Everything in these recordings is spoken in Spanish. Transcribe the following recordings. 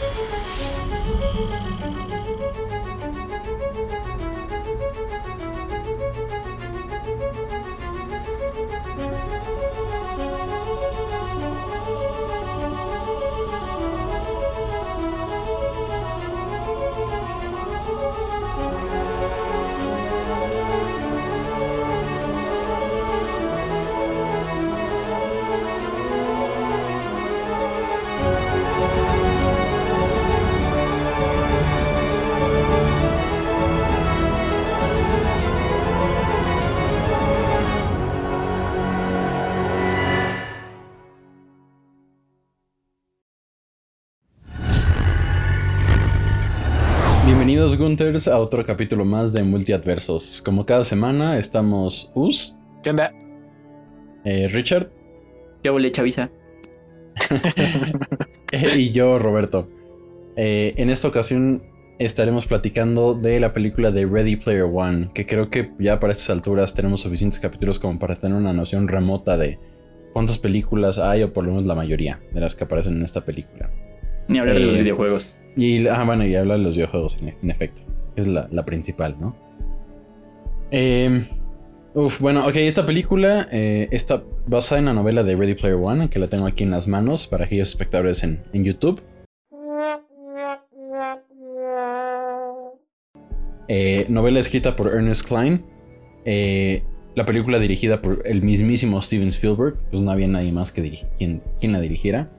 なに? Gunters a otro capítulo más de Multiadversos. Como cada semana estamos Us, ¿Qué onda? eh, Richard Yo volé chaviza. eh, y yo Roberto. Eh, en esta ocasión estaremos platicando de la película de Ready Player One, que creo que ya para estas alturas tenemos suficientes capítulos como para tener una noción remota de cuántas películas hay o por lo menos la mayoría de las que aparecen en esta película. Ni hablar de los Eh, videojuegos. Y, ah, bueno, y habla de los videojuegos, en, en efecto. Es la, la principal, ¿no? Eh, uf, bueno, ok, esta película eh, está basada en la novela de Ready Player One, que la tengo aquí en las manos para aquellos espectadores en, en YouTube. Eh, novela escrita por Ernest Klein. Eh, la película dirigida por el mismísimo Steven Spielberg. Pues no había nadie más que quien, quien la dirigiera.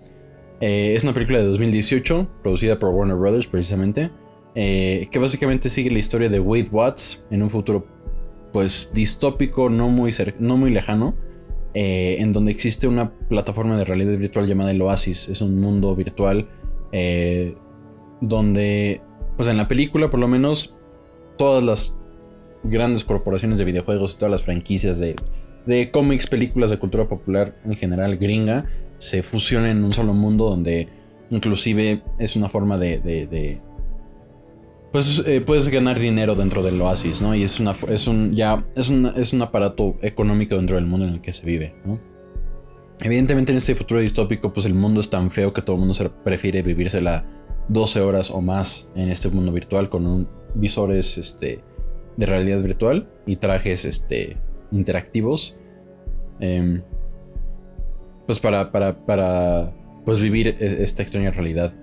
Eh, es una película de 2018, producida por Warner Brothers precisamente, eh, que básicamente sigue la historia de Wade Watts en un futuro pues distópico, no muy, no muy lejano, eh, en donde existe una plataforma de realidad virtual llamada el Oasis. Es un mundo virtual donde, pues en la película por lo menos, todas las grandes corporaciones de videojuegos y todas las franquicias de, de cómics, películas de cultura popular en general gringa, se fusionan en un solo mundo donde inclusive es una forma de... pues eh, puedes ganar dinero dentro del oasis, ¿no? Y es una es un ya es es un aparato económico dentro del mundo en el que se vive, ¿no? Evidentemente en este futuro distópico, pues el mundo es tan feo que todo el mundo se prefiere vivírsela 12 horas o más en este mundo virtual con un, visores este, de realidad virtual y trajes este, interactivos. Em, pues para, para, para pues vivir e- esta extraña realidad.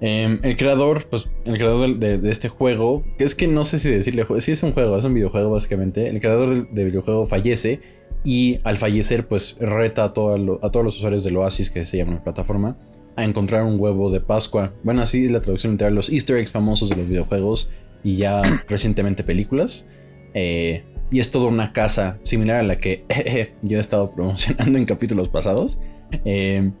Em, el creador, pues el creador de, de este juego, que es que no sé si decirle, sí es un juego, es un videojuego básicamente. El creador del, del videojuego fallece y al fallecer pues reta a, a todos los usuarios del Oasis, que se llama la plataforma, a encontrar un huevo de Pascua. Bueno, así es la traducción literal, los easter eggs famosos de los videojuegos y ya recientemente películas. Eh, y es toda una casa similar a la que yo he estado promocionando en capítulos pasados. Eh,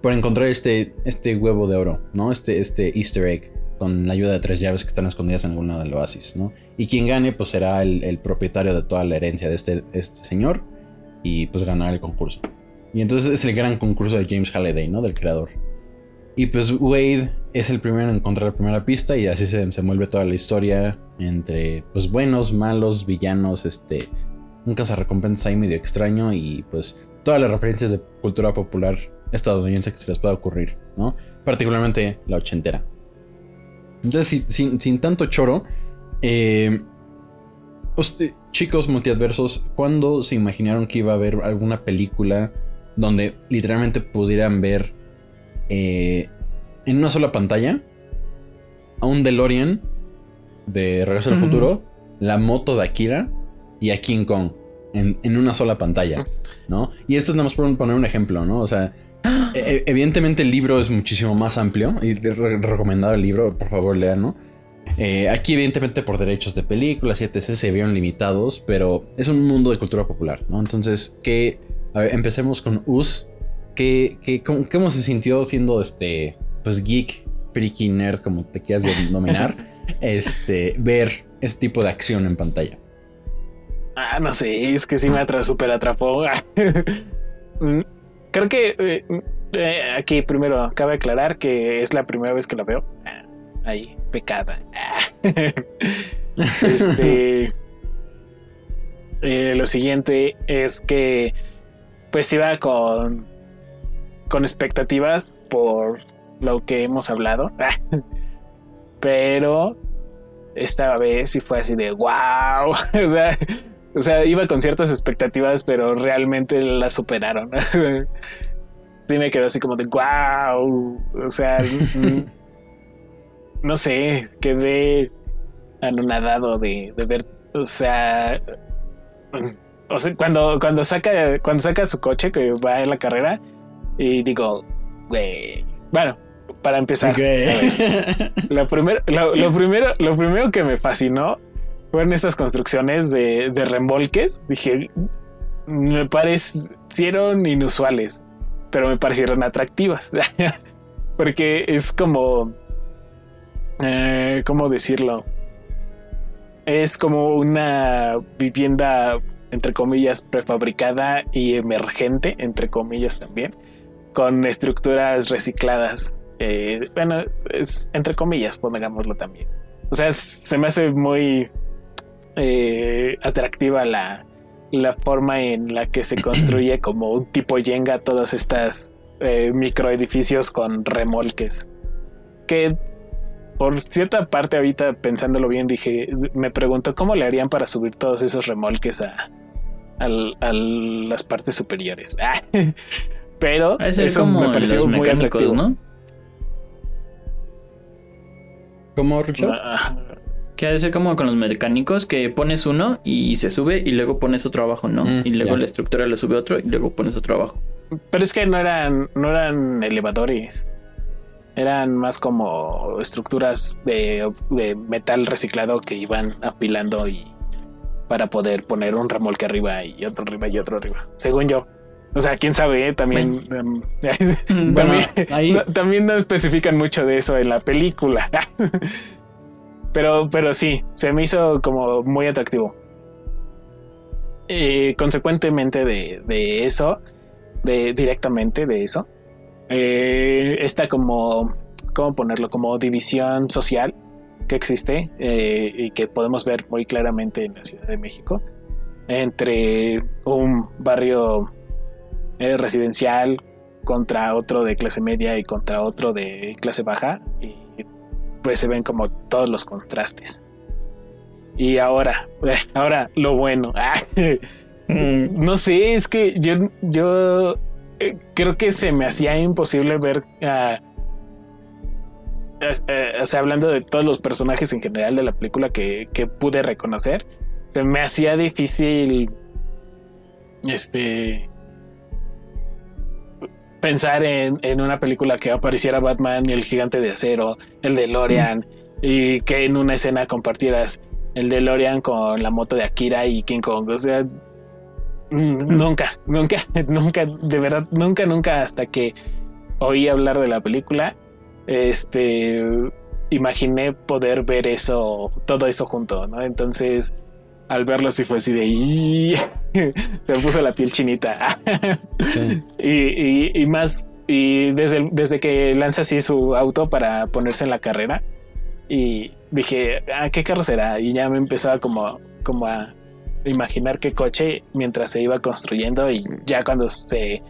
por encontrar este, este huevo de oro, ¿no? Este, este easter egg con la ayuda de tres llaves que están escondidas en algún lado del oasis, ¿no? Y quien gane, pues será el, propietario de toda la herencia de este, este señor y pues ganará el concurso. Y entonces es el gran concurso de James Halliday, ¿no? Del creador. Y pues Wade es el primero en encontrar la primera pista y así se, se mueve toda la historia entre pues buenos, malos, villanos, este... Un cazarrecompensas ahí medio extraño y pues todas las referencias de cultura popular estadounidense que se les pueda ocurrir, ¿no? Particularmente la ochentera. Entonces, sin, sin- tanto choro, eh, chicos multiadversos, ¿cuándo se imaginaron que iba a haber alguna película donde literalmente pudieran ver eh, en una sola pantalla a un DeLorean de Regreso al. Futuro, la moto de Akira y a King Kong en, en una sola pantalla, ¿no? Y esto es nada más por poner un ejemplo, ¿no? O sea, e- evidentemente el libro es muchísimo más amplio y re- recomendado el libro, por favor leanlo. Eh, aquí evidentemente por derechos de películas y etc se vieron limitados, pero es un mundo de cultura popular, ¿no? Entonces, que empecemos con Us. ¿Qué, qué- cómo, cómo se sintió siendo este, pues geek, freaky, nerd, como te quieras denominar, este, ver este tipo de acción en pantalla? Ah, no sé, es que sí me atra super atrapó. Mm, Creo que eh, eh, aquí primero cabe aclarar que es la primera vez que la veo. Ah, Ahí, pecada. Ah. Este. eh, lo siguiente es que. Pues iba con. Con expectativas por lo que hemos hablado. Pero esta vez sí fue así de wow. o, sea, o sea, iba con ciertas expectativas, pero realmente las superaron. sí me quedó así como de wow. O sea, no sé, quedé anonadado de, de ver, o sea, o sea, cuando, cuando saca, cuando saca su coche que va en la carrera, y digo, güey, bueno, para empezar, lo, primero, lo, primero, lo primero que me fascinó fueron estas construcciones de, de remolques. Dije, me parecieron inusuales, pero me parecieron atractivas. Porque es como, eh, ¿cómo decirlo? Es como una vivienda, entre comillas, prefabricada y emergente, entre comillas también, con estructuras recicladas. Eh, bueno, es entre comillas, pongámoslo también. O sea, se me hace muy eh, atractiva la, la forma en la que se construye como un tipo yenga todas estas eh, microedificios con remolques. Que por cierta parte ahorita pensándolo bien dije, me pregunto cómo le harían para subir todos esos remolques a, las partes superiores. Pero eso me pareció muy atractivo. ¿no? ¿Cómo, Richard? Ah, que ha de ser como con los mecánicos que pones uno y se sube y luego pones otro abajo, ¿no? Mm, y luego la estructura le sube otro y luego pones otro abajo. Pero es que no eran, no eran elevadores eran más como estructuras de, metal reciclado que iban apilando y para poder poner un remolque arriba y otro arriba y otro arriba. Según yo. O sea, quién sabe, ¿eh? también, em, también, no especifican mucho de eso en la película. pero, pero sí, se me hizo como muy atractivo. Y consecuentemente de, de eso, de directamente de eso, eh, esta como, ¿cómo ponerlo? Como división social que existe eh, y que podemos ver muy claramente en la Ciudad de México entre un barrio eh, residencial contra otro de clase media y contra otro de clase baja y pues se ven como todos los contrastes. Y ahora, ahora lo bueno. Mm, no sé, es que yo, yo eh, creo que se me hacía imposible ver a... Eh, o sea, hablando de todos los personajes en general de la película que, pude reconocer, se me hacía difícil este pensar en, en, una película que apareciera Batman y el gigante de acero, el de Lorian, y que en una escena compartieras el de Lorian con la moto de Akira y King Kong. O sea, Mm, nunca, nunca, nunca, de verdad, nunca, nunca hasta que oí hablar de la película, este, imaginé poder ver eso, todo eso junto, ¿no? Entonces, al verlo sí fue así de... se me puso la piel chinita. y, y, más, y desde, desde que lanza así su auto para ponerse en la carrera, y dije, ah, ¿qué carro será? Y ya me empezaba como, como a imaginar qué coche mientras se iba construyendo y ya cuando se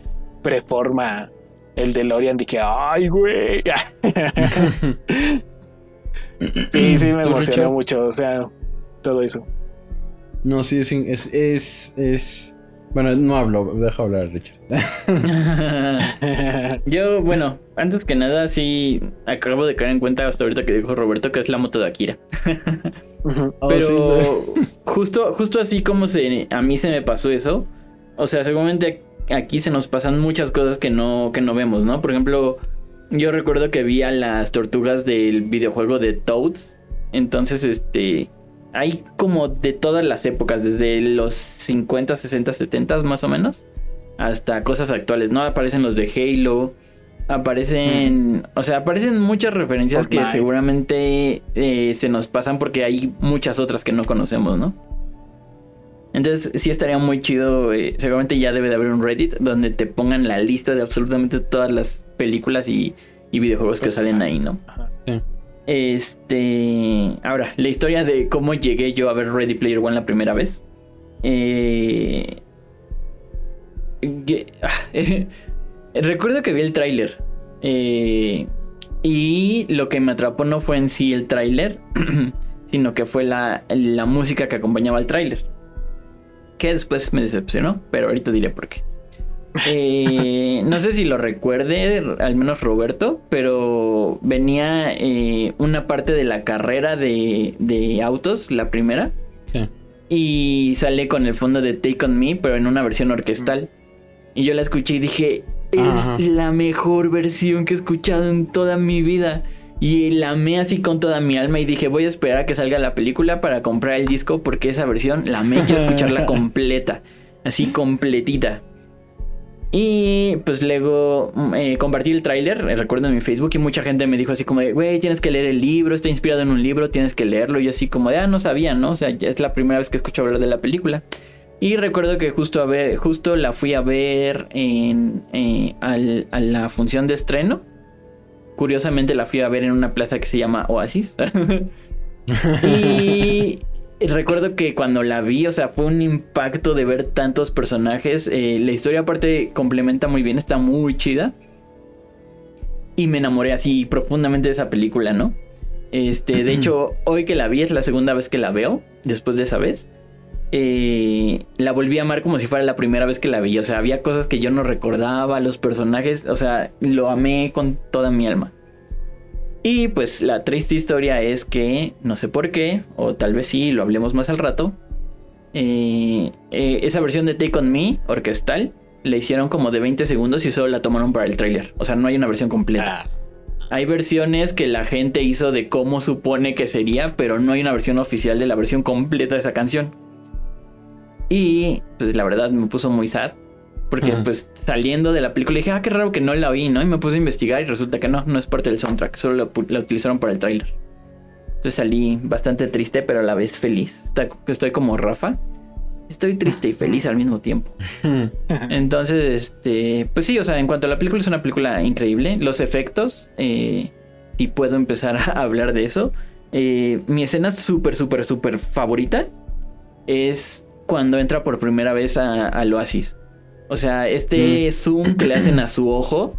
preforma el DeLorean dije, ay, güey. sí, sí, me emocionó mucho, o sea, todo eso. No, sí, es, es, es, Bueno, no hablo, deja hablar, Richard. Yo, bueno, antes que nada, sí acabo de caer en cuenta hasta ahorita que dijo Roberto que es la moto de Akira. Oh, Pero justo, justo así como se, a mí se me pasó eso, o sea, seguramente aquí se nos pasan muchas cosas que no, que no vemos, ¿no? Por ejemplo, yo recuerdo que vi a las tortugas del videojuego de Toads. Entonces, este. Hay como de todas las épocas, desde los 50, 60, 70 más o menos, hasta cosas actuales, ¿no? Aparecen los de Halo, aparecen, o sea, aparecen muchas referencias que seguramente eh, se nos pasan porque hay muchas otras que no conocemos, ¿no? Entonces sí estaría muy chido, eh, seguramente ya debe de haber un Reddit donde te pongan la lista de absolutamente todas las películas y, videojuegos que salen ahí, ¿no? Sí. Este, ahora, la historia de cómo llegué yo a ver Ready Player One la primera vez. Eh, Recuerdo que vi el tráiler. Eh, Y lo que me atrapó no fue en sí el tráiler, sino que fue la, la música que acompañaba al tráiler. Que después me decepcionó, pero ahorita diré por qué. Eh, no sé si lo recuerde, al menos Roberto, pero venía eh, una parte de la carrera de, de autos, la primera. Y sale con el fondo de Take On Me, pero en una versión orquestal. Y yo la escuché y dije, es la mejor versión que he escuchado en toda mi vida. Y la amé así con toda mi alma y dije, voy a esperar a que salga la película para comprar el disco porque esa versión la amé, quiero escucharla completa, así completita. Y pues luego mm, eh, compartí el tráiler, recuerdo en mi Facebook, y mucha gente me dijo así como güey, tienes que leer el libro, está inspirado en un libro, tienes que leerlo. Y así como de, ah, no sabía, ¿no? O sea, es la primera vez que escucho hablar de la película. Y recuerdo que justo, a ver, justo la fui a ver en, eh, a la función de estreno. Curiosamente la fui a ver en una plaza que se llama Oasis. y recuerdo que cuando la vi, o sea, fue un impacto de ver tantos personajes. Eh, la historia aparte complementa muy bien, está muy chida. Y me enamoré así profundamente de esa película, ¿no? Este, de hecho, hoy que la vi es la segunda vez que la veo, después de esa vez. Eh, la volví a amar como si fuera la primera vez que la vi. O sea, había cosas que yo no recordaba, los personajes, o sea, lo amé con toda mi alma. Y pues la triste historia es que, no sé por qué, o tal vez sí, lo hablemos más al rato, eh, eh, esa versión de Take On Me, orquestal, la hicieron como de 20 segundos y solo la tomaron para el tráiler. O sea, no hay una versión completa. Ah. Hay versiones que la gente hizo de cómo supone que sería, pero no hay una versión oficial de la versión completa de esa canción. Y pues la verdad me puso muy sad. Porque pues saliendo de la película dije, ah, qué raro que no la vi, ¿no? Y me puse a investigar y resulta que no, no es parte del soundtrack, solo la, utilizaron para el tráiler. Entonces salí bastante triste, pero a la vez feliz. Estoy como Rafa. Estoy triste y feliz al mismo tiempo. Entonces, este, pues sí, o sea, en cuanto a la película es una película increíble. Los efectos, eh, y puedo empezar a hablar de eso. Eh, mi escena súper, súper, súper favorita es cuando entra por primera vez al oasis. O sea, este mm. zoom que le hacen a su ojo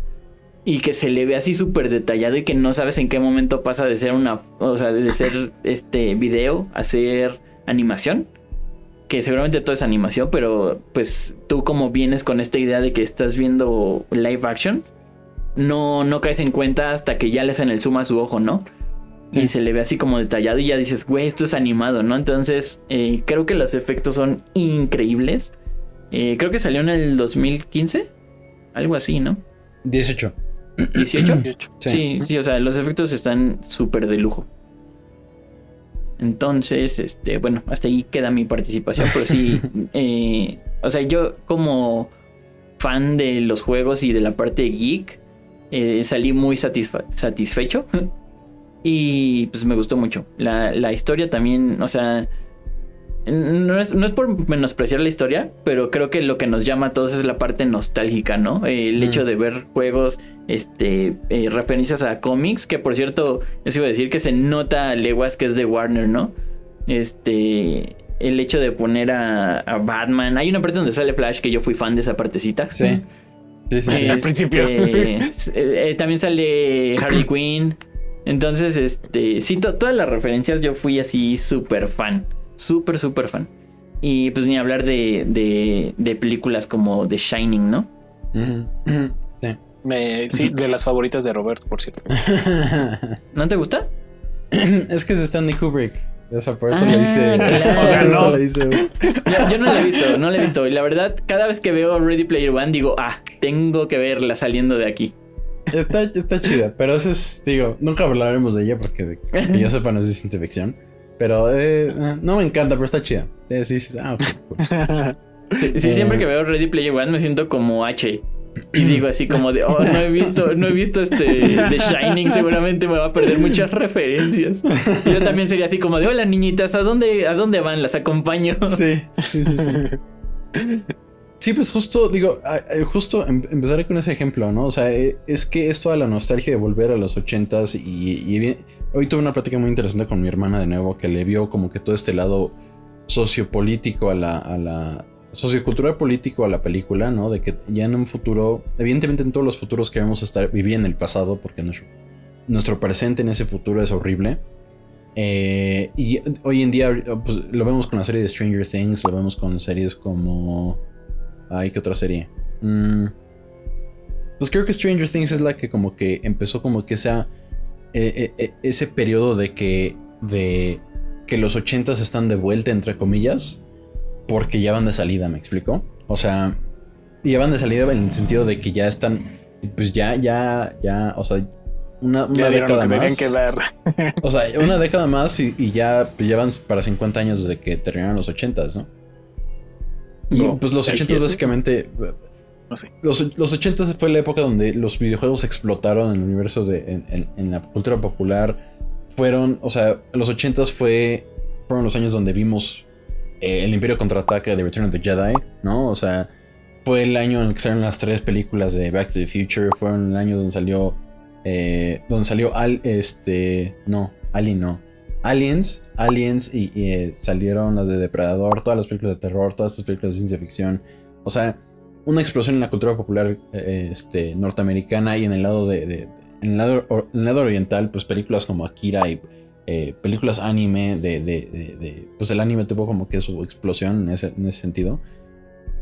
y que se le ve así súper detallado y que no sabes en qué momento pasa de ser una, o sea, de ser este video a ser animación. Que seguramente todo es animación, pero pues tú como vienes con esta idea de que estás viendo live action, no, no caes en cuenta hasta que ya le hacen el zoom a su ojo, ¿no? Y se le ve así como detallado y ya dices, güey, esto es animado, ¿no? Entonces, eh, creo que los efectos son increíbles. Eh, creo que salió en el 2015, algo así, ¿no? 18. ¿18? Sí. sí, o sea, los efectos están súper de lujo. Entonces, este, bueno, hasta ahí queda mi participación, pero sí, eh, o sea, yo como fan de los juegos y de la parte geek, salí muy satisfecho y pues me gustó mucho. La, la historia también, o sea, no es, no es, por menospreciar la historia, pero creo que lo que nos llama a todos es la parte nostálgica, ¿no? el hecho de ver juegos, este, eh, referencias a cómics, que por cierto, les iba a decir que se nota a leguas que es de Warner, ¿no? Este, el hecho de poner a, Batman. Hay una parte donde sale Flash que yo fui fan de esa partecita. Sí. Sí, sí, Al principio. Este, eh, también sale Harley Quinn. Entonces, este, sí, todas las referencias yo fui así súper fan. Súper, súper fan. Y pues ni hablar de, de, películas como The Shining, ¿no? Sí. sí, de las favoritas de Robert, por cierto. ¿No te gusta? es que es Stanley Kubrick. O sea, por eso le dice. O sea, no. Dice, yo, no la he visto, no la he visto. Y la verdad, cada vez que veo Ready Player One, digo, ah, tengo que verla saliendo de aquí. Está, está chida, pero eso es, digo, nunca hablaremos de ella porque, que yo sepa no es de ciencia ficción. Pero eh, no me encanta, pero está chida. sí, sí, ah, sí, siempre que veo Ready Player One me siento como H. Y digo así como de, oh, no he visto, no he visto este The Shining, seguramente me va a perder muchas referencias. yo también sería así como de, hola niñitas, ¿a dónde, a dónde van? Las acompaño. Sí, sí, sí, sí. Sí, pues justo, digo, justo em, empezaré con ese ejemplo, ¿no? O sea, eh, es que es toda la nostalgia de volver a los ochentas y, y hoy tuve una plática muy interesante con mi hermana de nuevo que le vio como que todo este lado sociopolítico a la, a la sociocultural político a la película, ¿no? De que ya en un futuro, evidentemente en todos los futuros queremos estar, vivir en el pasado porque nuestro, presente en ese futuro es horrible. Eh, y hoy en día pues, lo vemos con la serie de Stranger Things, lo vemos con series como... Ay, ¿qué otra serie? Mm, pues creo que Stranger Things es la que como que empezó como que esa, eh, eh, ese periodo de que, de que los ochentas están de vuelta, entre comillas, porque ya van de salida, ¿me explico? O sea, ya van de salida en el sentido de que ya están, pues ya, ya, ya, o sea, una, década más. o sea, una década más y, ya llevan para 50 años desde que terminaron los 80, ¿no? Y pues los 80 básicamente... No sé. Los, los 80 fue la época donde los videojuegos explotaron en el universo de... En, la cultura popular. Fueron, o sea, los 80 fue, fueron los años donde vimos eh, el Imperio contraataca de Return of the Jedi, ¿no? O sea, fue el año en el que salieron las tres películas de Back to the Future. Fueron el año donde salió eh, donde salió Al, este, no, Alien no, Aliens, Aliens y, eh, salieron las de Depredador, todas las películas de terror, todas las películas de ciencia ficción, o sea, una explosión en la cultura popular eh, este, norteamericana y en el lado de, en, el lado, oriental, pues películas como Akira y películas anime de, pues el anime tuvo como que su explosión en ese, en ese sentido.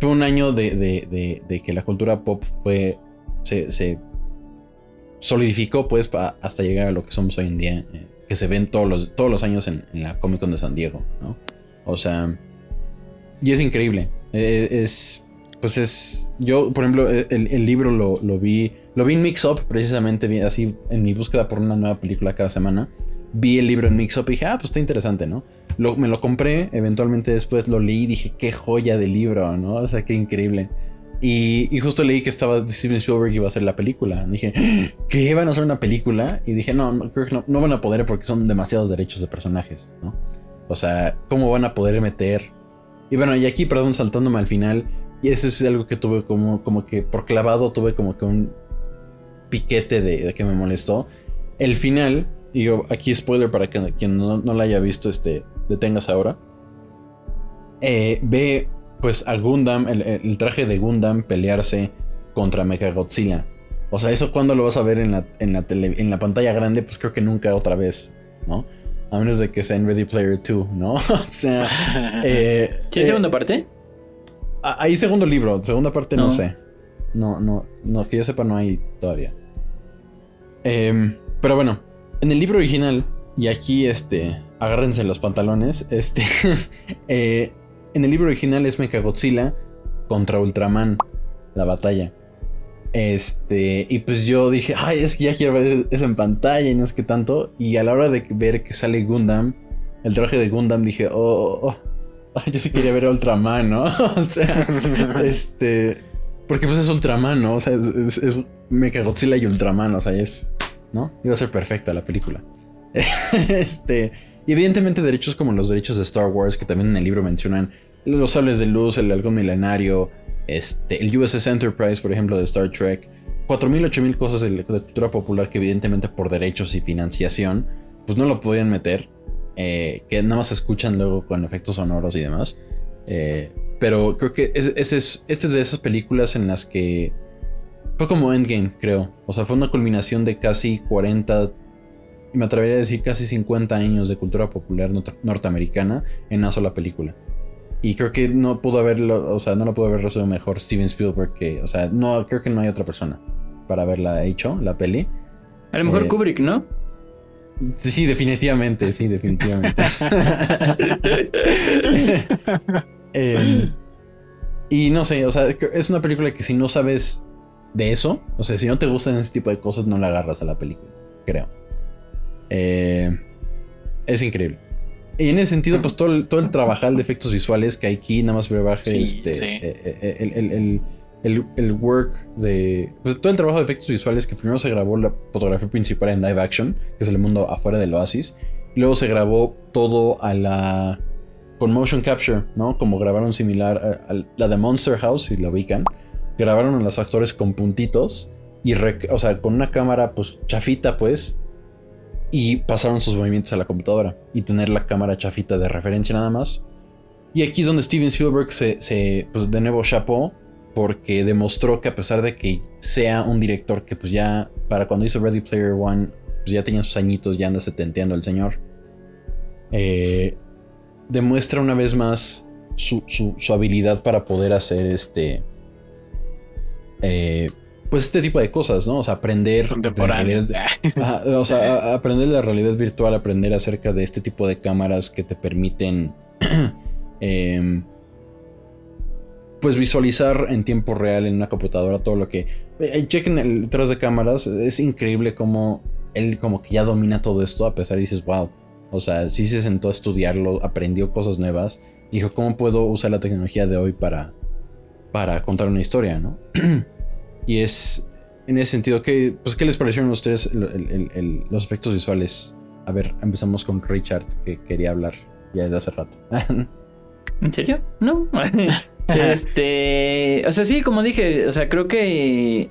Fue un año de, que la cultura pop fue se, se solidificó pues hasta llegar a lo que somos hoy en día, eh, que se ven todos los, todos los años en, la Comic Con de San Diego, ¿no? O sea, y es increíble. Eh, es, pues es, yo por ejemplo, eh, el, libro lo, lo, vi, lo vi en Mix Up precisamente, así en mi búsqueda por una nueva película cada semana. Vi el libro en Mix Up y dije, ah, pues está interesante, ¿no? me lo compré, eventualmente después lo leí y dije, qué joya de libro, ¿no? O sea, qué increíble. Y, justo leí que estaba Steven Spielberg iba a hacer la película. Dije, ¿qué iban a hacer una película? Y dije, no, no creo que no, van a poder porque son demasiados derechos de personajes, ¿no? O sea, ¿cómo van a poder meter? Y bueno, y aquí, perdón, saltándome al final, y eso es algo que tuve como, como que por clavado, tuve como que un piquete de, que me molestó. El final, digo, aquí spoiler para que quien no, no la haya visto, este, detengas ahora. Eh, ve pues a Gundam, el, traje de Gundam pelearse contra Mechagodzilla. O sea, eso cuando lo vas a ver en la, en la, en la pantalla grande, pues creo que nunca otra vez, ¿no? A menos de que sea en Ready Player 2, ¿no? o sea... Eh, ¿Tiene eh, segunda parte? Hay segundo libro, segunda parte no. sé. No, no, no, que yo sepa no hay todavía. Em, pero bueno, en el libro original, y aquí este, agárrense los pantalones, este, eh, en el libro original es Mechagodzilla contra Ultraman, la batalla. Este, y pues yo dije, ay, es que ya quiero ver eso en pantalla y no es que tanto. Y a la hora de ver que sale Gundam, el traje de Gundam, dije, oh, oh, oh yo sí quería ver a Ultraman, ¿no? o sea, este, porque pues es Ultraman, ¿no? O sea, es, es, Mechagodzilla y Ultraman, o sea, es, ¿no? Iba a ser perfecta la película. este, y evidentemente derechos como los derechos de Star Wars, que también en el libro mencionan los sables de luz, el halcón milenario, este, el USS Enterprise, por ejemplo, de Star Trek. 4.000, 8.000 cosas de, cultura popular que evidentemente por derechos y financiación, pues no lo podían meter. Eh, que nada más se escuchan luego con efectos sonoros y demás. Eh, pero creo que es, es, este es de esas películas en las que fue como Endgame, creo. O sea, fue una culminación de casi 40, me atrevería a decir casi 50 años de cultura popular norteamericana en una sola película. Y creo que no pudo haberlo, o sea, no lo pudo haber resuelto mejor Steven Spielberg que, o sea, no, creo que no hay otra persona para haberla hecho, la peli. A lo mejor eh, Kubrick, ¿no? Sí, definitivamente, sí, definitivamente. Em, y no sé, o sea, es una película que si no sabes de eso, o sea, si no te gustan ese tipo de cosas, no la agarras a la película, creo. Eh, es increíble. Y en ese sentido, pues todo el, todo el trabajal de efectos visuales que hay aquí, nada más brebaje, este, eh, eh, el, el, work de. Pues todo el trabajo de efectos visuales que primero se grabó la fotografía principal en live action, que es el mundo afuera del oasis. Y luego se grabó todo a la. con motion capture, ¿no? Como grabaron similar a, la de Monster House, si la ubican. Grabaron a los actores con puntitos. Y, o sea, con una cámara, pues chafita, pues y pasaron sus movimientos a la computadora y tener la cámara chafita de referencia nada más. Y aquí es donde Steven Spielberg se, pues de nuevo chapó porque demostró que a pesar de que sea un director que pues ya para cuando hizo Ready Player One pues ya tenía sus añitos, ya anda setenteando el señor. Eh, demuestra una vez más su, habilidad para poder hacer este. Eh, pues este tipo de cosas, ¿no? O sea, aprender. o sea, aprender la realidad virtual, aprender acerca de este tipo de cámaras que te permiten. Em, pues visualizar en tiempo real en una computadora todo lo que. Eh, chequen el detrás de cámaras. Es increíble cómo él como que ya domina todo esto. A pesar de dices, wow. O sea, sí se sentó a estudiarlo, aprendió cosas nuevas. Dijo, ¿cómo puedo usar la tecnología de hoy para, para contar una historia, no? y es en ese sentido, ¿qué, pues, ¿qué les parecieron a ustedes los efectos visuales? A ver, empezamos con Richard, que quería hablar ya desde hace rato. ¿En serio? No. este. O sea, sí, como dije, o sea, creo que.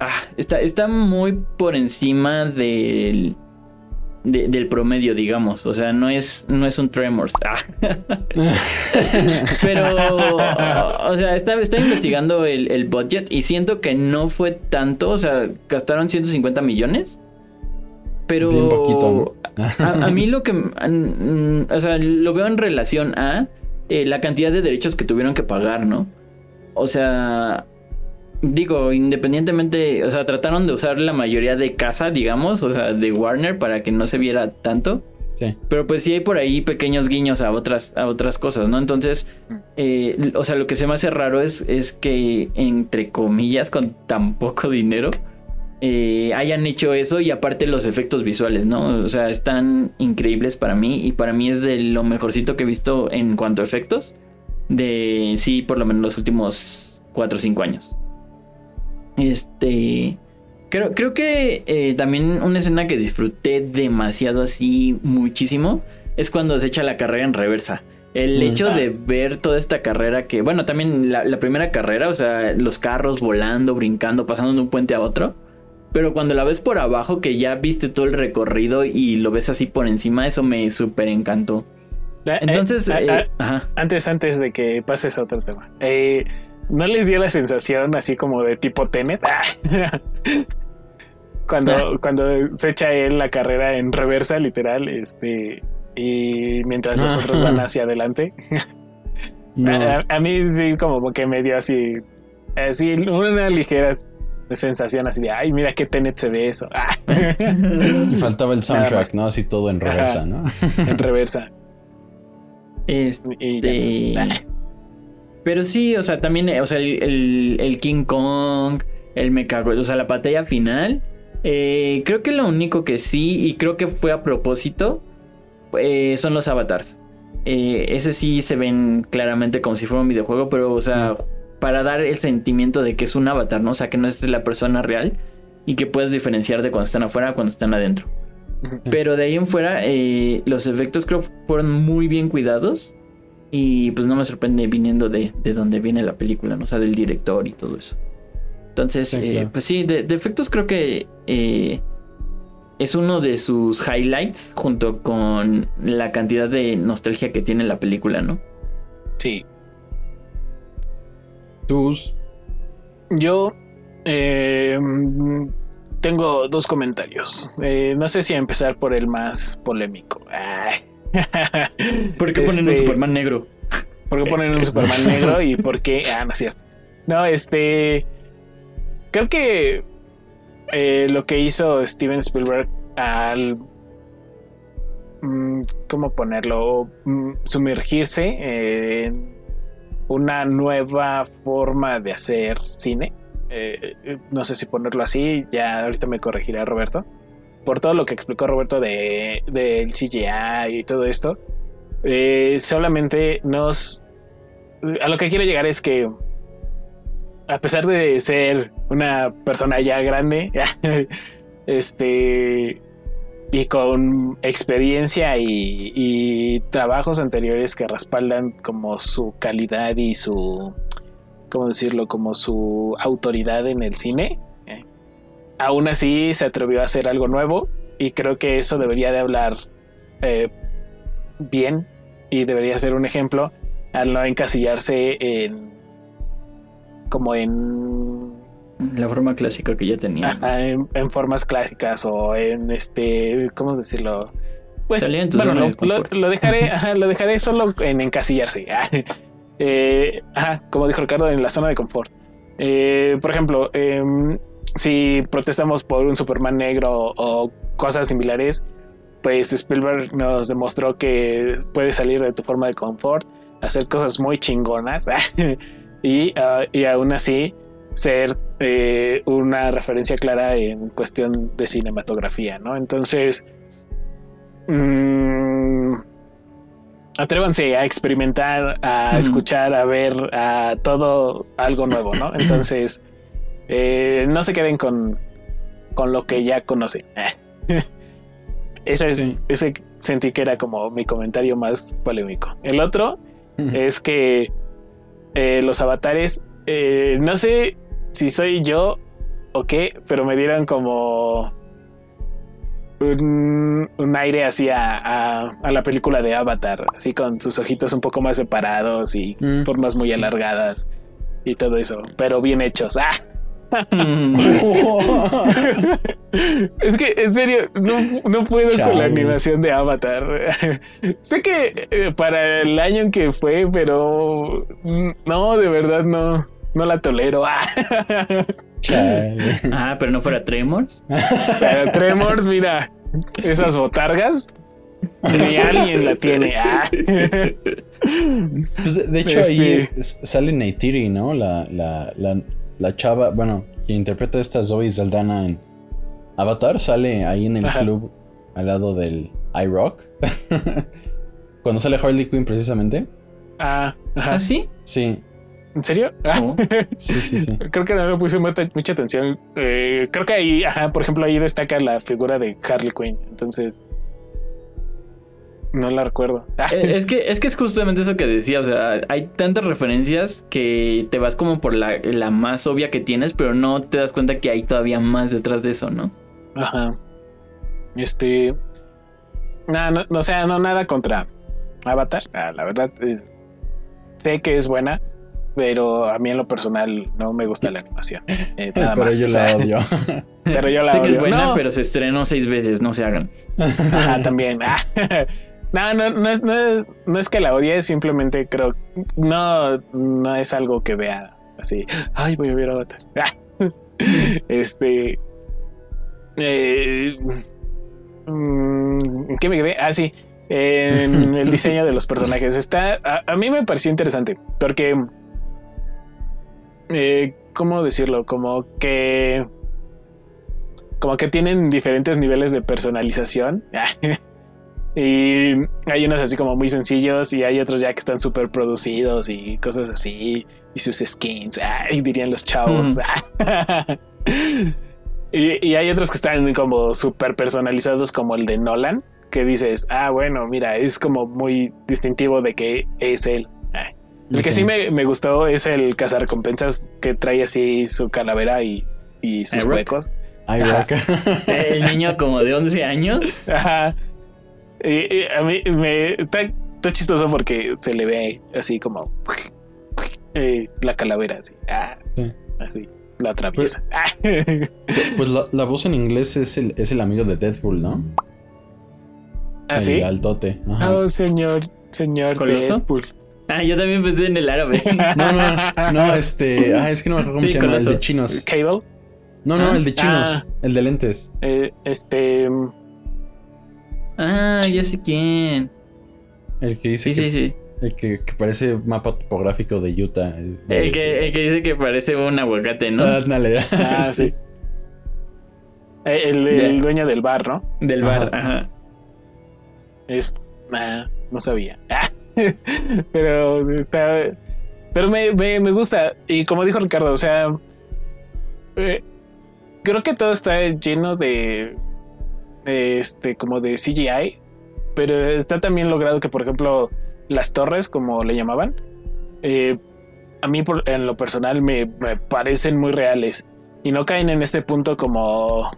Ah, está, está muy por encima del del promedio, digamos. O sea, no es, no es un Tremors. Ah. Pero, o sea, estaba, investigando el, budget y siento que no fue tanto. O sea, gastaron 150 millones. Pero poquito, a, mí lo que, o sea, lo veo en relación a eh, la cantidad de derechos que tuvieron que pagar, ¿no? O sea, digo, independientemente, o sea, trataron de usar la mayoría de casa, digamos, o sea, de Warner para que no se viera tanto. Sí. Pero pues sí hay por ahí pequeños guiños a otras, a otras cosas, ¿no? Entonces, eh, o sea, lo que se me hace raro es, es que, entre comillas, con tan poco dinero, eh, hayan hecho eso y aparte los efectos visuales, ¿no? O sea, están increíbles para mí y para mí es de lo mejorcito que he visto en cuanto a efectos de, sí, por lo menos los últimos 4 o 5 años. Este. Creo, creo que eh, también una escena que disfruté demasiado así, muchísimo, es cuando se echa la carrera en reversa. El mm. hecho de ver toda esta carrera que, bueno, también la, primera carrera, o sea, los carros volando, brincando, pasando de un puente a otro. Pero cuando la ves por abajo, que ya viste todo el recorrido y lo ves así por encima, eso me súper encantó. Eh, Entonces, eh, antes, antes de que pases a otro tema. Eh, ¿No les dio la sensación así como de tipo Tenet? cuando, ah. cuando se echa él la carrera en reversa, literal, este, y mientras los otros van hacia adelante. a, mí sí como que me dio así, así una ligera sensación así de, ay, mira qué Tenet se ve eso. y faltaba el soundtrack, ¿no? Así todo en reversa, ¿no? en reversa. Este... Pero sí, o sea, también, o sea, el, King Kong, el Mecha, o sea, la pantalla final. Eh, creo que lo único que sí, y creo que fue a propósito, eh, son los avatars. Eh, ese sí se ven claramente como si fuera un videojuego, pero, o sea, para dar el sentimiento de que es un avatar, ¿no? O sea, que no es la persona real y que puedes diferenciar de cuando están afuera a cuando están adentro. Pero de ahí en fuera, los efectos creo fueron muy bien cuidados. Y pues no me sorprende viniendo de, de donde viene la película, ¿no? O sea, del director y todo eso. Entonces, eh, pues sí, de, efectos creo que eh, es uno de sus highlights junto con la cantidad de nostalgia que tiene la película, ¿no? Sí. ¿Tus? Yo eh, tengo dos comentarios. no sé si empezar por el más polémico. ¿Por qué ponen un este, Superman negro? ¿Por qué ponen un Superman negro y por qué? Ah, no es cierto. No, este. Creo que eh, lo que hizo Steven Spielberg al. Mm, ¿Cómo ponerlo? Mm, sumergirse en una nueva forma de hacer cine. Eh, no sé si ponerlo así, ya ahorita me corregirá Roberto por todo lo que explicó Roberto de, del CGI y todo esto, eh, solamente nos... A lo que quiero llegar es que, a pesar de ser una persona ya grande, este, y con experiencia y, trabajos anteriores que respaldan como su calidad y su, ¿cómo decirlo? Como su autoridad en el cine, aún así se atrevió a hacer algo nuevo y creo que eso debería de hablar eh, bien y debería ser un ejemplo al no encasillarse en como en La forma clásica que ya tenía. en, formas clásicas o en este, ¿cómo decirlo? Pues bueno, lo, dejaré, lo dejaré solo en encasillarse. eh, como dijo Ricardo, en la zona de confort. Eh, por ejemplo, em, si protestamos por un Superman negro o cosas similares, pues Spielberg nos demostró que puedes salir de tu forma de confort, hacer cosas muy chingonas y, uh, y aún así ser eh, una referencia clara en cuestión de cinematografía, ¿no? Entonces, mmm, atrévanse a experimentar, a escuchar, a ver, a todo algo nuevo, ¿no? Entonces, eh, no se queden con, con lo que ya conocen. ese, es, ese sentí que era como mi comentario más polémico. El otro es que eh, los avatares, eh, no sé si soy yo o qué, pero me dieron como un, aire así a, la película de Avatar, así con sus ojitos un poco más separados y mm. formas muy alargadas y todo eso, pero bien hechos. ¡Ah! es que, en serio, no, puedo con la animación de Avatar. sé que eh, para el año en que fue, pero mm, no, de verdad no, no la tolero. Ah, pero no fuera Tremors. Tremors, mira, esas botargas, ni alguien la tiene. Ah. Pues, de, hecho, ahí este sale Neytiri, ¿no? La, la, la, chava, bueno, quien interpreta a esta Zoe Saldana en Avatar, sale ahí en el club al lado del iRock. Cuando sale Harley Quinn, precisamente. Ah, ajá. ¿Ah, sí? Sí. ¿En serio? Sí, sí, sí. creo que no le puse mucha atención. Eh, creo que ahí, ajá, por ejemplo, ahí destaca la figura de Harley Quinn. Entonces, no la recuerdo. Es que, es que es justamente eso que decía. O sea, hay tantas referencias que te vas como por la, la más obvia que tienes, pero no te das cuenta que hay todavía más detrás de eso, ¿no? Ajá. Este. No, no, no, o sea, no nada contra Avatar. Ah, la verdad, sé que es buena pero a mí en lo personal no me gusta la animación. Eh, nada pero yo la odio. pero yo la sé odio. que es buena, pero se estrenó seis veces, no se hagan. Ajá, también. No, no, no es, no, es, que la odie, simplemente creo. No, no es algo que vea así. Ay, voy a ver Avatar. este. Eh, mm, ¿Qué me quedé? Ah, sí. En el diseño de los personajes. Está. a mí me pareció interesante. Porque eh, ¿cómo decirlo? Como que... Como que tienen diferentes niveles de personalización. y hay unos así como muy sencillos y hay otros ya que están súper producidos y cosas así. Y sus skins, y dirían los chavos. y, y, hay otros que están como súper personalizados como el de Nolan, que dices, ah, bueno, mira, es como muy distintivo de que es él. El que sí me, gustó es el cazarrecompensas que trae así su calavera y, y sus huecos. el niño como de 11 años. Ajá. Y, a mí me está, chistoso porque se le ve así como eh, la calavera así. Ah, así. La atraviesa. Pues, pues la, voz en inglés es el, es el amigo de Deadpool, ¿no? ¿Ah, sí? El altote. Ajá. Oh, señor, señor Deadpool. Ah, yo también pensé en el árabe. No, no, no, este. Ah, es que no me acuerdo cómo se llama. El de chinos. ¿Cable? No, no, el de chinos. Ah. El de lentes. Eh, este. Ah, ya sé quién. El que dice. Sí, sí, sí. El que, parece mapa topográfico de Utah. el, que, el que dice que parece un aguacate, ¿no? Ah, ah sí. Eh, el, dueño del bar, ¿no? Del bar, ajá. Es. no sabía. Ah. pero está. Pero me, me, gusta. Y como dijo Ricardo, o sea. Eh, creo que todo está lleno de. Este, como de CGI. Pero está también logrado que, por ejemplo, las torres, como le llamaban. Eh, a mí, en lo personal, me, me parecen muy reales. Y no caen en este punto como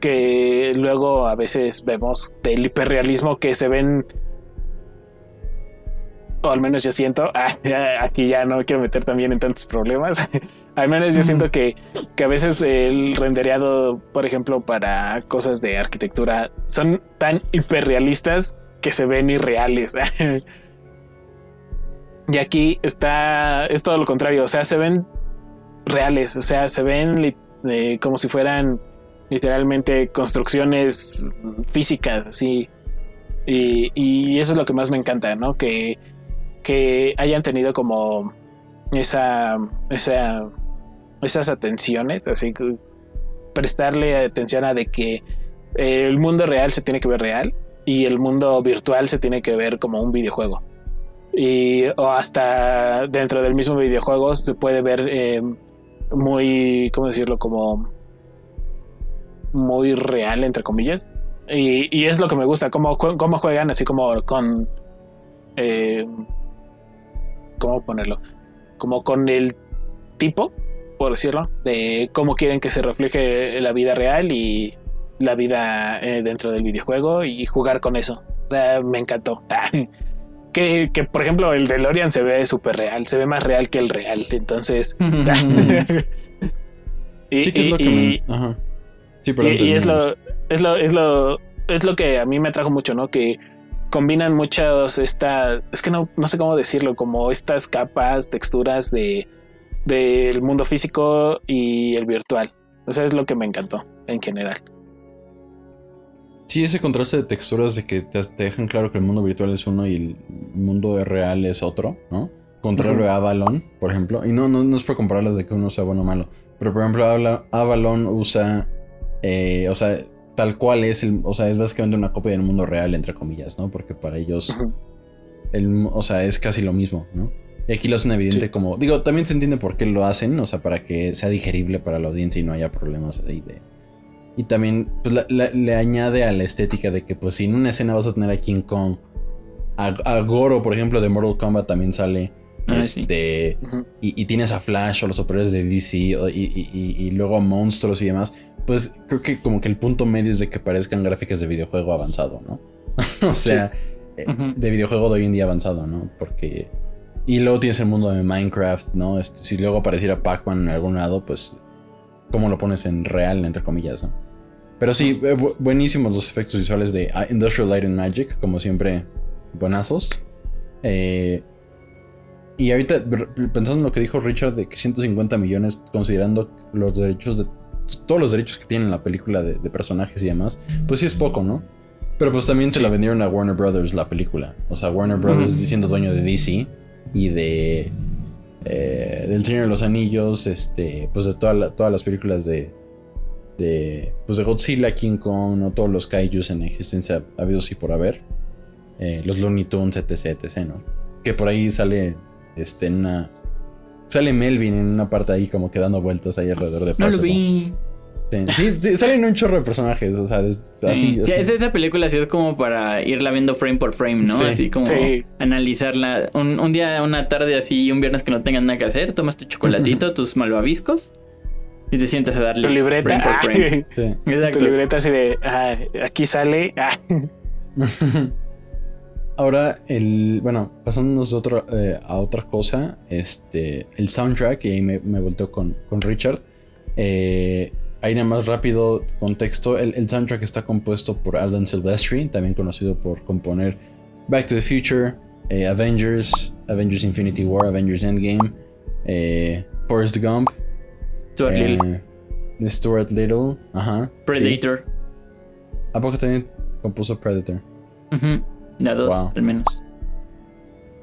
que luego a veces vemos del hiperrealismo que se ven o al menos yo siento, ah, aquí ya no quiero meter también en tantos problemas, Al menos yo siento que, que a veces el rendereado, por ejemplo, para cosas de arquitectura, son tan hiperrealistas que se ven irreales. y aquí está, es todo lo contrario, o sea, se ven reales, o sea, se ven eh, como si fueran literalmente construcciones físicas, así. Y, y, eso es lo que más me encanta, ¿no? Que, que hayan tenido como esa, esa, esas atenciones, así que prestarle atención a de que el mundo real se tiene que ver real y el mundo virtual se tiene que ver como un videojuego. Y o hasta dentro del mismo videojuego se puede ver eh, muy, ¿cómo decirlo? Como muy real, entre comillas. Y, es lo que me gusta, cómo, cómo juegan así como con... Eh, ¿Cómo ponerlo? Como con el tipo, por decirlo, de cómo quieren que se refleje la vida real y la vida eh, dentro del videojuego y jugar con eso. O sea, me encantó. que, que, por ejemplo, el de Lorian se ve súper real, se ve más real que el real. Entonces. y, sí, es lo que Ajá. Sí, y, es, lo, es lo, es lo, es lo que a mí me atrajo mucho, ¿no? Que combinan muchas esta, es que no, no sé cómo decirlo, como estas capas, texturas de del mundo físico y el virtual. O sea, es lo que me encantó en general. Sí, ese contraste de texturas de que te, dejan claro que el mundo virtual es uno y el mundo real es otro, ¿no? Contrario a Avalon, por ejemplo. Y no, no, no es por compararlas de que uno sea bueno o malo. Pero por ejemplo, Avalon usa. Eh, o sea, tal cual es el. O sea, es básicamente una copia del mundo real, entre comillas, ¿no? Porque para ellos. el, o sea, es casi lo mismo, ¿no? Y aquí lo hacen evidente como. Digo, también se entiende por qué lo hacen, o sea, para que sea digerible para la audiencia y no haya problemas ahí de y también pues, le añade a la estética de que pues si en una escena vas a tener a King Kong, a, Goro, por ejemplo, de Mortal Kombat también sale. Ah, este, y, tienes a Flash o los operadores de DC y, y, luego monstruos y demás. Pues creo que como que el punto medio es de que parezcan gráficas de videojuego avanzado, ¿no? o sea, eh, de videojuego de hoy en día avanzado, ¿no? Porque... Y luego tienes el mundo de Minecraft, ¿no? Este, si luego apareciera Pac-Man en algún lado, pues... ¿Cómo lo pones en real, entre comillas, ¿no? Pero sí, eh, buenísimos los efectos visuales de ah, Industrial Light and Magic, como siempre, buenazos. Eh, y ahorita, pensando en lo que dijo Richard de que 150 millones, considerando los derechos de. Todos los derechos que tiene la película de, personajes y demás, pues sí es poco, ¿no? Pero pues también se la vendieron a Warner Brothers la película. O sea, Warner Brothers diciendo dueño de DC y de. Eh, del Señor de los Anillos, este. Pues de todas las películas de, de, pues de Godzilla, King Kong, ¿no? todos los kaijus en existencia habidos y por haber. Eh, los Looney Tunes, etc, etc, ¿no? Que por ahí sale este, una... Sale Melvin en una parte ahí como que dando vueltas ahí alrededor de No lo vi. Sí, salen un chorro de personajes, o sea, es, así, Esta película así es como para irla viendo frame por frame, ¿no? así como analizarla. Un, un, día, una tarde así, un viernes que no tengan nada que hacer, tomas tu chocolatito, tus malvaviscos y te sientas a darle tu libreta. Frame Tu libreta así de ah, aquí sale. Ah. Ahora, el. Bueno, pasándonos otro, eh, a otra cosa. Este. El soundtrack, y ahí me, me volteo con, con Richard. Eh, ahí nada más rápido contexto. El, el, soundtrack está compuesto por Alan Silvestri, también conocido por componer Back to the Future, eh, Avengers, Avengers Infinity War, Avengers Endgame, Forrest Gump Stuart Little. Eh, Stuart Little, ajá. Predator. ¿A poco también compuso Predator? La dos, al menos.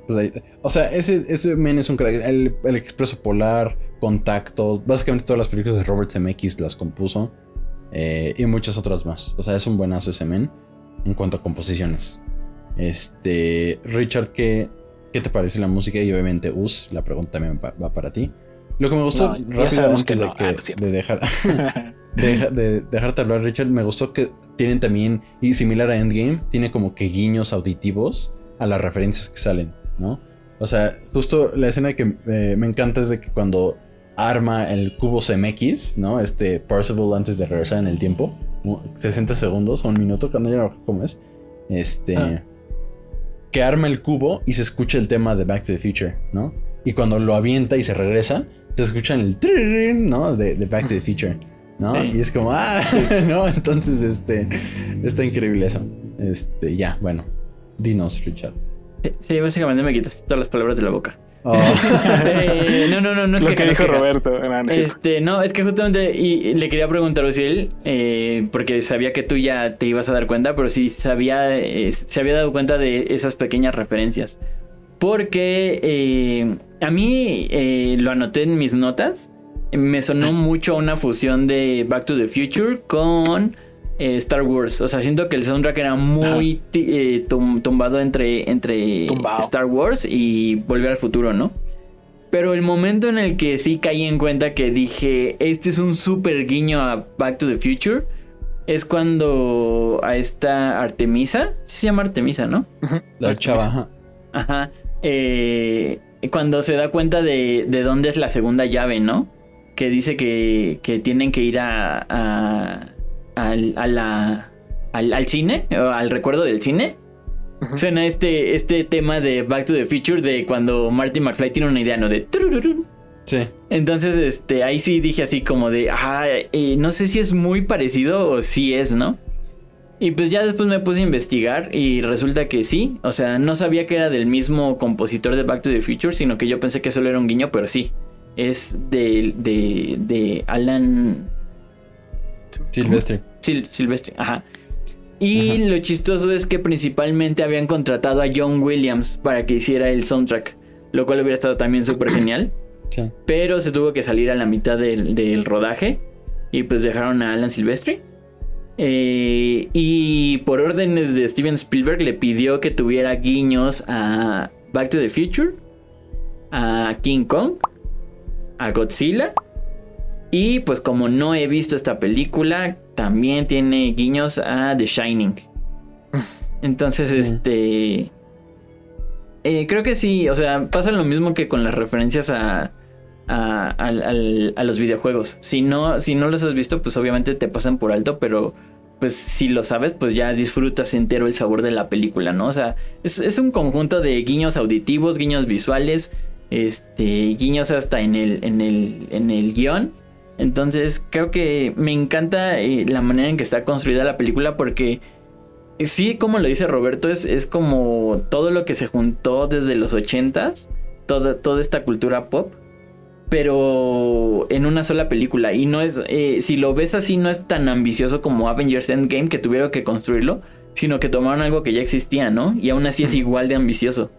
Pues o sea, ese, ese men es un crack. El, Expreso Polar, Contacto, básicamente todas las películas de Robert Zemeckis las compuso. Eh, y muchas otras más. O sea, es un buenazo ese men en cuanto a composiciones. Este, Richard, ¿qué, qué te parece la música? Y obviamente Us, la pregunta también va para ti. Lo que me gustó rápidamente de, que, ah, de, dejar de, dejarte hablar, Richard, me gustó que tienen también, y similar a Endgame, tiene como que guiños auditivos a las referencias que salen, ¿no? O sea, justo la escena que eh, me encanta es de que cuando arma el cubo CMX, ¿no? Este Parzival antes de regresar en el tiempo, 60 segundos o un minuto, cuando ya no cómo es, este, ah. que arma el cubo y se escucha el tema de Back to the Future, ¿no? Y cuando lo avienta y se regresa, se escucha el ¿no? De, de Back to the Future, ¿no? Y es como, ah, ¿no? Entonces, este, está increíble eso. Este, ya, bueno, dinos, Richard. Sí, básicamente me quitas todas las palabras de la boca. Oh. Eh, no, no, no, no es Lo que, dijo Roberto. este, no, es que justamente y, le quería preguntar a él, eh, porque sabía que tú ya te ibas a dar cuenta, pero sí sabía, eh, se había dado cuenta de esas pequeñas referencias. Porque a mí lo anoté en mis notas. Me sonó mucho una fusión de Back to the Future con Star Wars. O sea, siento que el soundtrack era muy tumbado entre, entre Star Wars y Volver al Futuro, ¿no? Pero el momento en el que sí caí en cuenta que dije, este es un súper guiño a Back to the Future, es cuando a esta Artemisa, sí se llama Artemisa, ¿no? La chava. Ajá. Eh, cuando se da cuenta de, de, dónde es la segunda llave, ¿no? Que dice que, que tienen que ir a, a, la, al, al, cine, al recuerdo del cine. Suena este, este tema de Back to the Future de cuando Marty McFly tiene una idea, ¿no? De... Sí. Entonces, este, ahí sí dije así como de, ah, no sé si es muy parecido o si es, ¿no? Y pues ya después me puse a investigar y resulta que sí. O sea, no sabía que era del mismo compositor de Back to the Future, sino que yo pensé que solo era un guiño, pero sí. Es de, de, de Alan... Silvestre. Silvestre, ajá. Y lo chistoso es que principalmente habían contratado a John Williams para que hiciera el soundtrack, lo cual hubiera estado también súper genial. Pero se tuvo que salir a la mitad del, rodaje y pues dejaron a Alan Silvestri. Eh, y por órdenes de Steven Spielberg le pidió que tuviera guiños a Back to the Future, a King Kong, a Godzilla. Y pues como no he visto esta película, también tiene guiños a The Shining. Entonces, este... Eh, creo que sí, o sea, pasa lo mismo que con las referencias a, a, los videojuegos. Si no, si no los has visto, pues obviamente te pasan por alto, pero pues si lo sabes, pues ya disfrutas entero el sabor de la película, ¿no? O sea, es, es un conjunto de guiños auditivos, guiños visuales, este, guiños hasta en el, en el, en el guion. Entonces creo que me encanta eh, la manera en que está construida la película porque eh, sí, como lo dice Roberto, es, es como todo lo que se juntó desde los 80s, toda, toda esta cultura pop, pero en una sola película. Y no es, eh, si lo ves así, no es tan ambicioso como Avengers Endgame que tuvieron que construirlo, sino que tomaron algo que ya existía, ¿no? Y aún así es igual de ambicioso.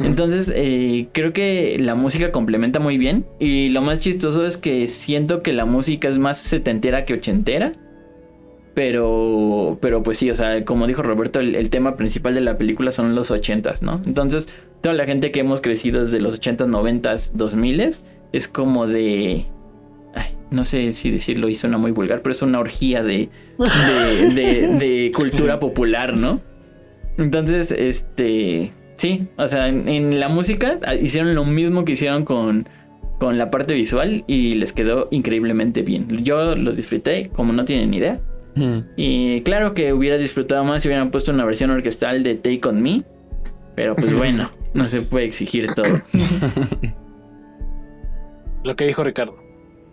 Entonces, eh, creo que la música complementa muy bien. Y lo más chistoso es que siento que la música es más setentera que ochentera. Pero, pero pues sí, o sea, como dijo Roberto, el, tema principal de la película son los ochentas, ¿no? Entonces, toda la gente que hemos crecido desde los ochentas, noventas, dos miles, es como de... Ay, no sé si decirlo y suena muy vulgar, pero es una orgía de, de, de cultura popular, ¿no? Entonces, este Sí, o sea, en, la música hicieron lo mismo que hicieron con, con la parte visual y les quedó increíblemente bien. Yo lo disfruté como no tienen idea. Y claro que hubiera disfrutado más si hubieran puesto una versión orquestal de Take On Me. Pero pues bueno, no se puede exigir todo. Lo que dijo Ricardo.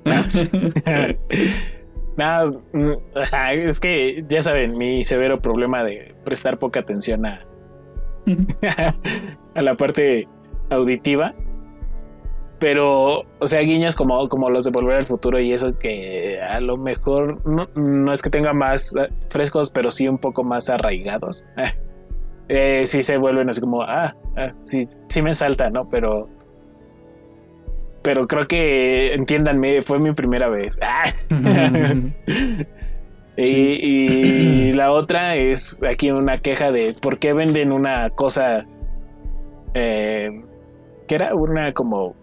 Nada, es que ya saben, mi severo problema de prestar poca atención a, a la parte auditiva. Pero, o sea, guiños como, como los de Volver al Futuro y eso que a lo mejor no, es que tenga más eh, frescos, pero sí un poco más arraigados. Eh, sí se vuelven así como, ah, ah, sí, sí me salta, ¿no? Pero pero creo que entiéndanme, fue mi primera vez. Y, la otra es aquí una queja de por qué venden una cosa eh, que era una como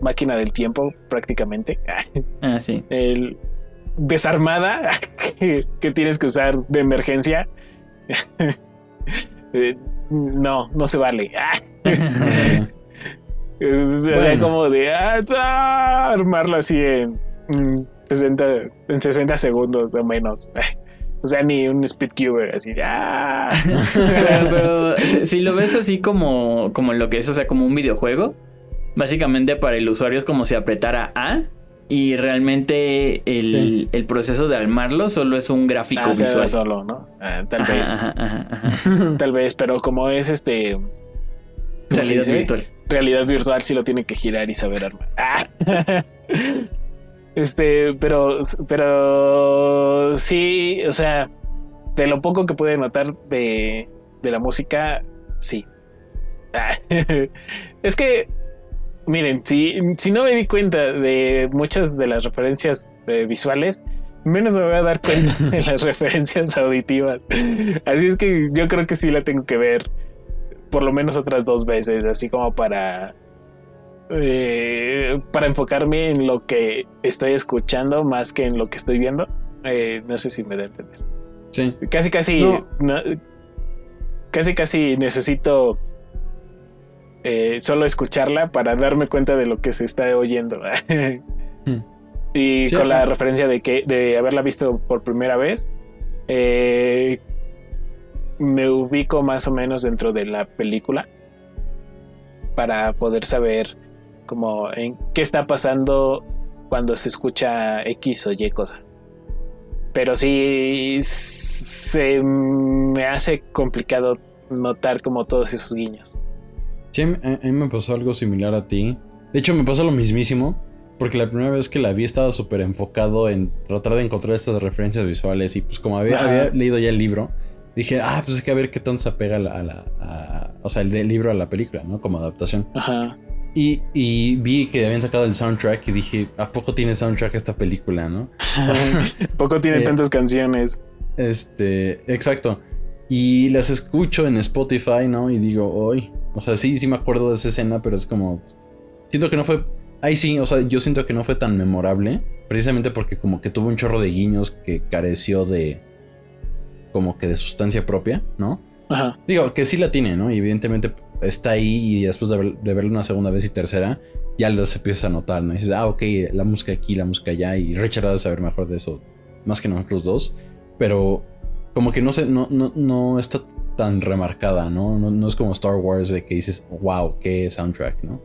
máquina del tiempo prácticamente. Ah, sí. El, desarmada que, tienes que usar de emergencia. Eh, no, no se vale. es, como de ah, armarlo así en 60, en 60 segundos o menos. O sea, ni un speedcuber así. ¡ah! pero, si, lo ves así como, como lo que es, o sea, como un videojuego, básicamente para el usuario es como si apretara A y realmente el, proceso de armarlo solo es un gráfico ah, visual. solo, ¿no? Ah, tal vez. tal vez, pero como es este. Realidad virtual. Realidad virtual sí lo tiene que girar y saber armar. Ah. este, pero, pero sí, o sea, de lo poco que pude notar de, de la música, sí. es que Miren, si, si no me di cuenta de muchas de las referencias eh, visuales, menos me voy a dar cuenta de las referencias auditivas. Así es que yo creo que sí la tengo que ver por lo menos otras dos veces, así como para eh, para enfocarme en lo que estoy escuchando más que en lo que estoy viendo. Eh, no sé si me da a entender. Sí. Casi, casi, casi, casi necesito eh, solo escucharla para darme cuenta de lo que se está oyendo. Y con la referencia de que de haberla visto por primera vez, eh, me ubico más o menos dentro de la película para poder saber como en qué está pasando cuando se escucha X o Y cosa. Pero sí se me hace complicado notar como todos esos guiños. Sí, a mí me pasó algo similar a ti. De hecho, me pasó lo mismísimo. Porque la primera vez que la vi estaba súper enfocado en tratar de encontrar estas referencias visuales. Y pues como había, leído ya el libro, dije, ah, pues hay que ver qué tanto se apega a la, o sea, el libro a la película, ¿no? Como adaptación. Ajá. Y, y, vi que habían sacado el soundtrack y dije, ¿a poco tiene soundtrack esta película, no? ¿A poco tiene eh, tantas canciones? Este, exacto. Y las escucho en Spotify, ¿no? Y digo, hoy, o sea, sí, sí me acuerdo de esa escena, pero es como. Siento que no fue. Ahí sí, o sea, yo siento que no fue tan memorable. Precisamente porque como que tuvo un chorro de guiños que careció de. Como que de sustancia propia, ¿no? Ajá. Digo, que sí la tiene, ¿no? Y evidentemente está ahí y después de, verla una segunda vez y tercera, ya los empiezas a notar, ¿no? Y dices, ah, ok, la música aquí, la música allá. Y Richard ha de saber mejor de eso, más que nosotros dos. Pero como que no sé, no, no, no está tan remarcada, ¿no? ¿no? es como Star Wars de que dices, wow, qué soundtrack, ¿no?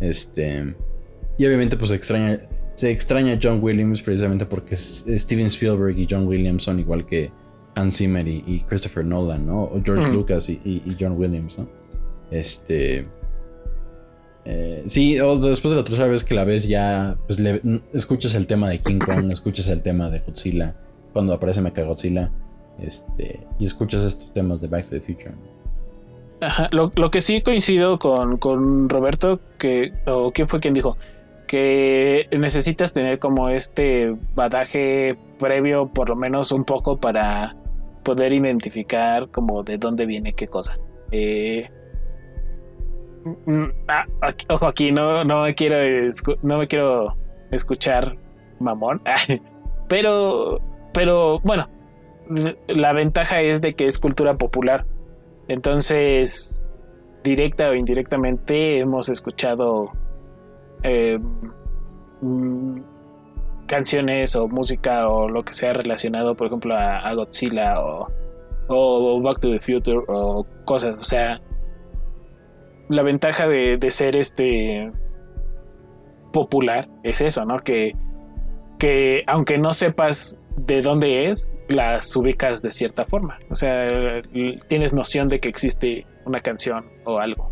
Este. Y obviamente, pues extraña, se extraña John Williams precisamente porque Steven Spielberg y John Williams son igual que Hans Zimmer y, Christopher Nolan, ¿no? O George Lucas y, John Williams, ¿no? Este. Eh, sí, después de la tercera vez que la ves ya, pues escuchas el tema de King Kong, escuchas el tema de Godzilla, cuando aparece Mechagodzilla. Este, y escuchas estos temas de Back to the Future. Lo, que sí coincido con, con Roberto, que, o quién fue quien dijo, que necesitas tener como este badaje previo, por lo menos un poco, para poder identificar como de dónde viene qué cosa. Eh, ah, ojo aquí, no, no me quiero no me quiero escuchar mamón, pero, pero bueno, la ventaja es de que es cultura popular. Entonces, directa o indirectamente hemos escuchado eh, mm, canciones o música o lo que sea relacionado, por ejemplo, a, Godzilla o, o, Back to the Future o cosas. O sea, la ventaja de, de ser este popular es eso, ¿no? Que, que aunque no sepas de dónde es, las ubicas de cierta forma. O sea, tienes noción de que existe una canción o algo.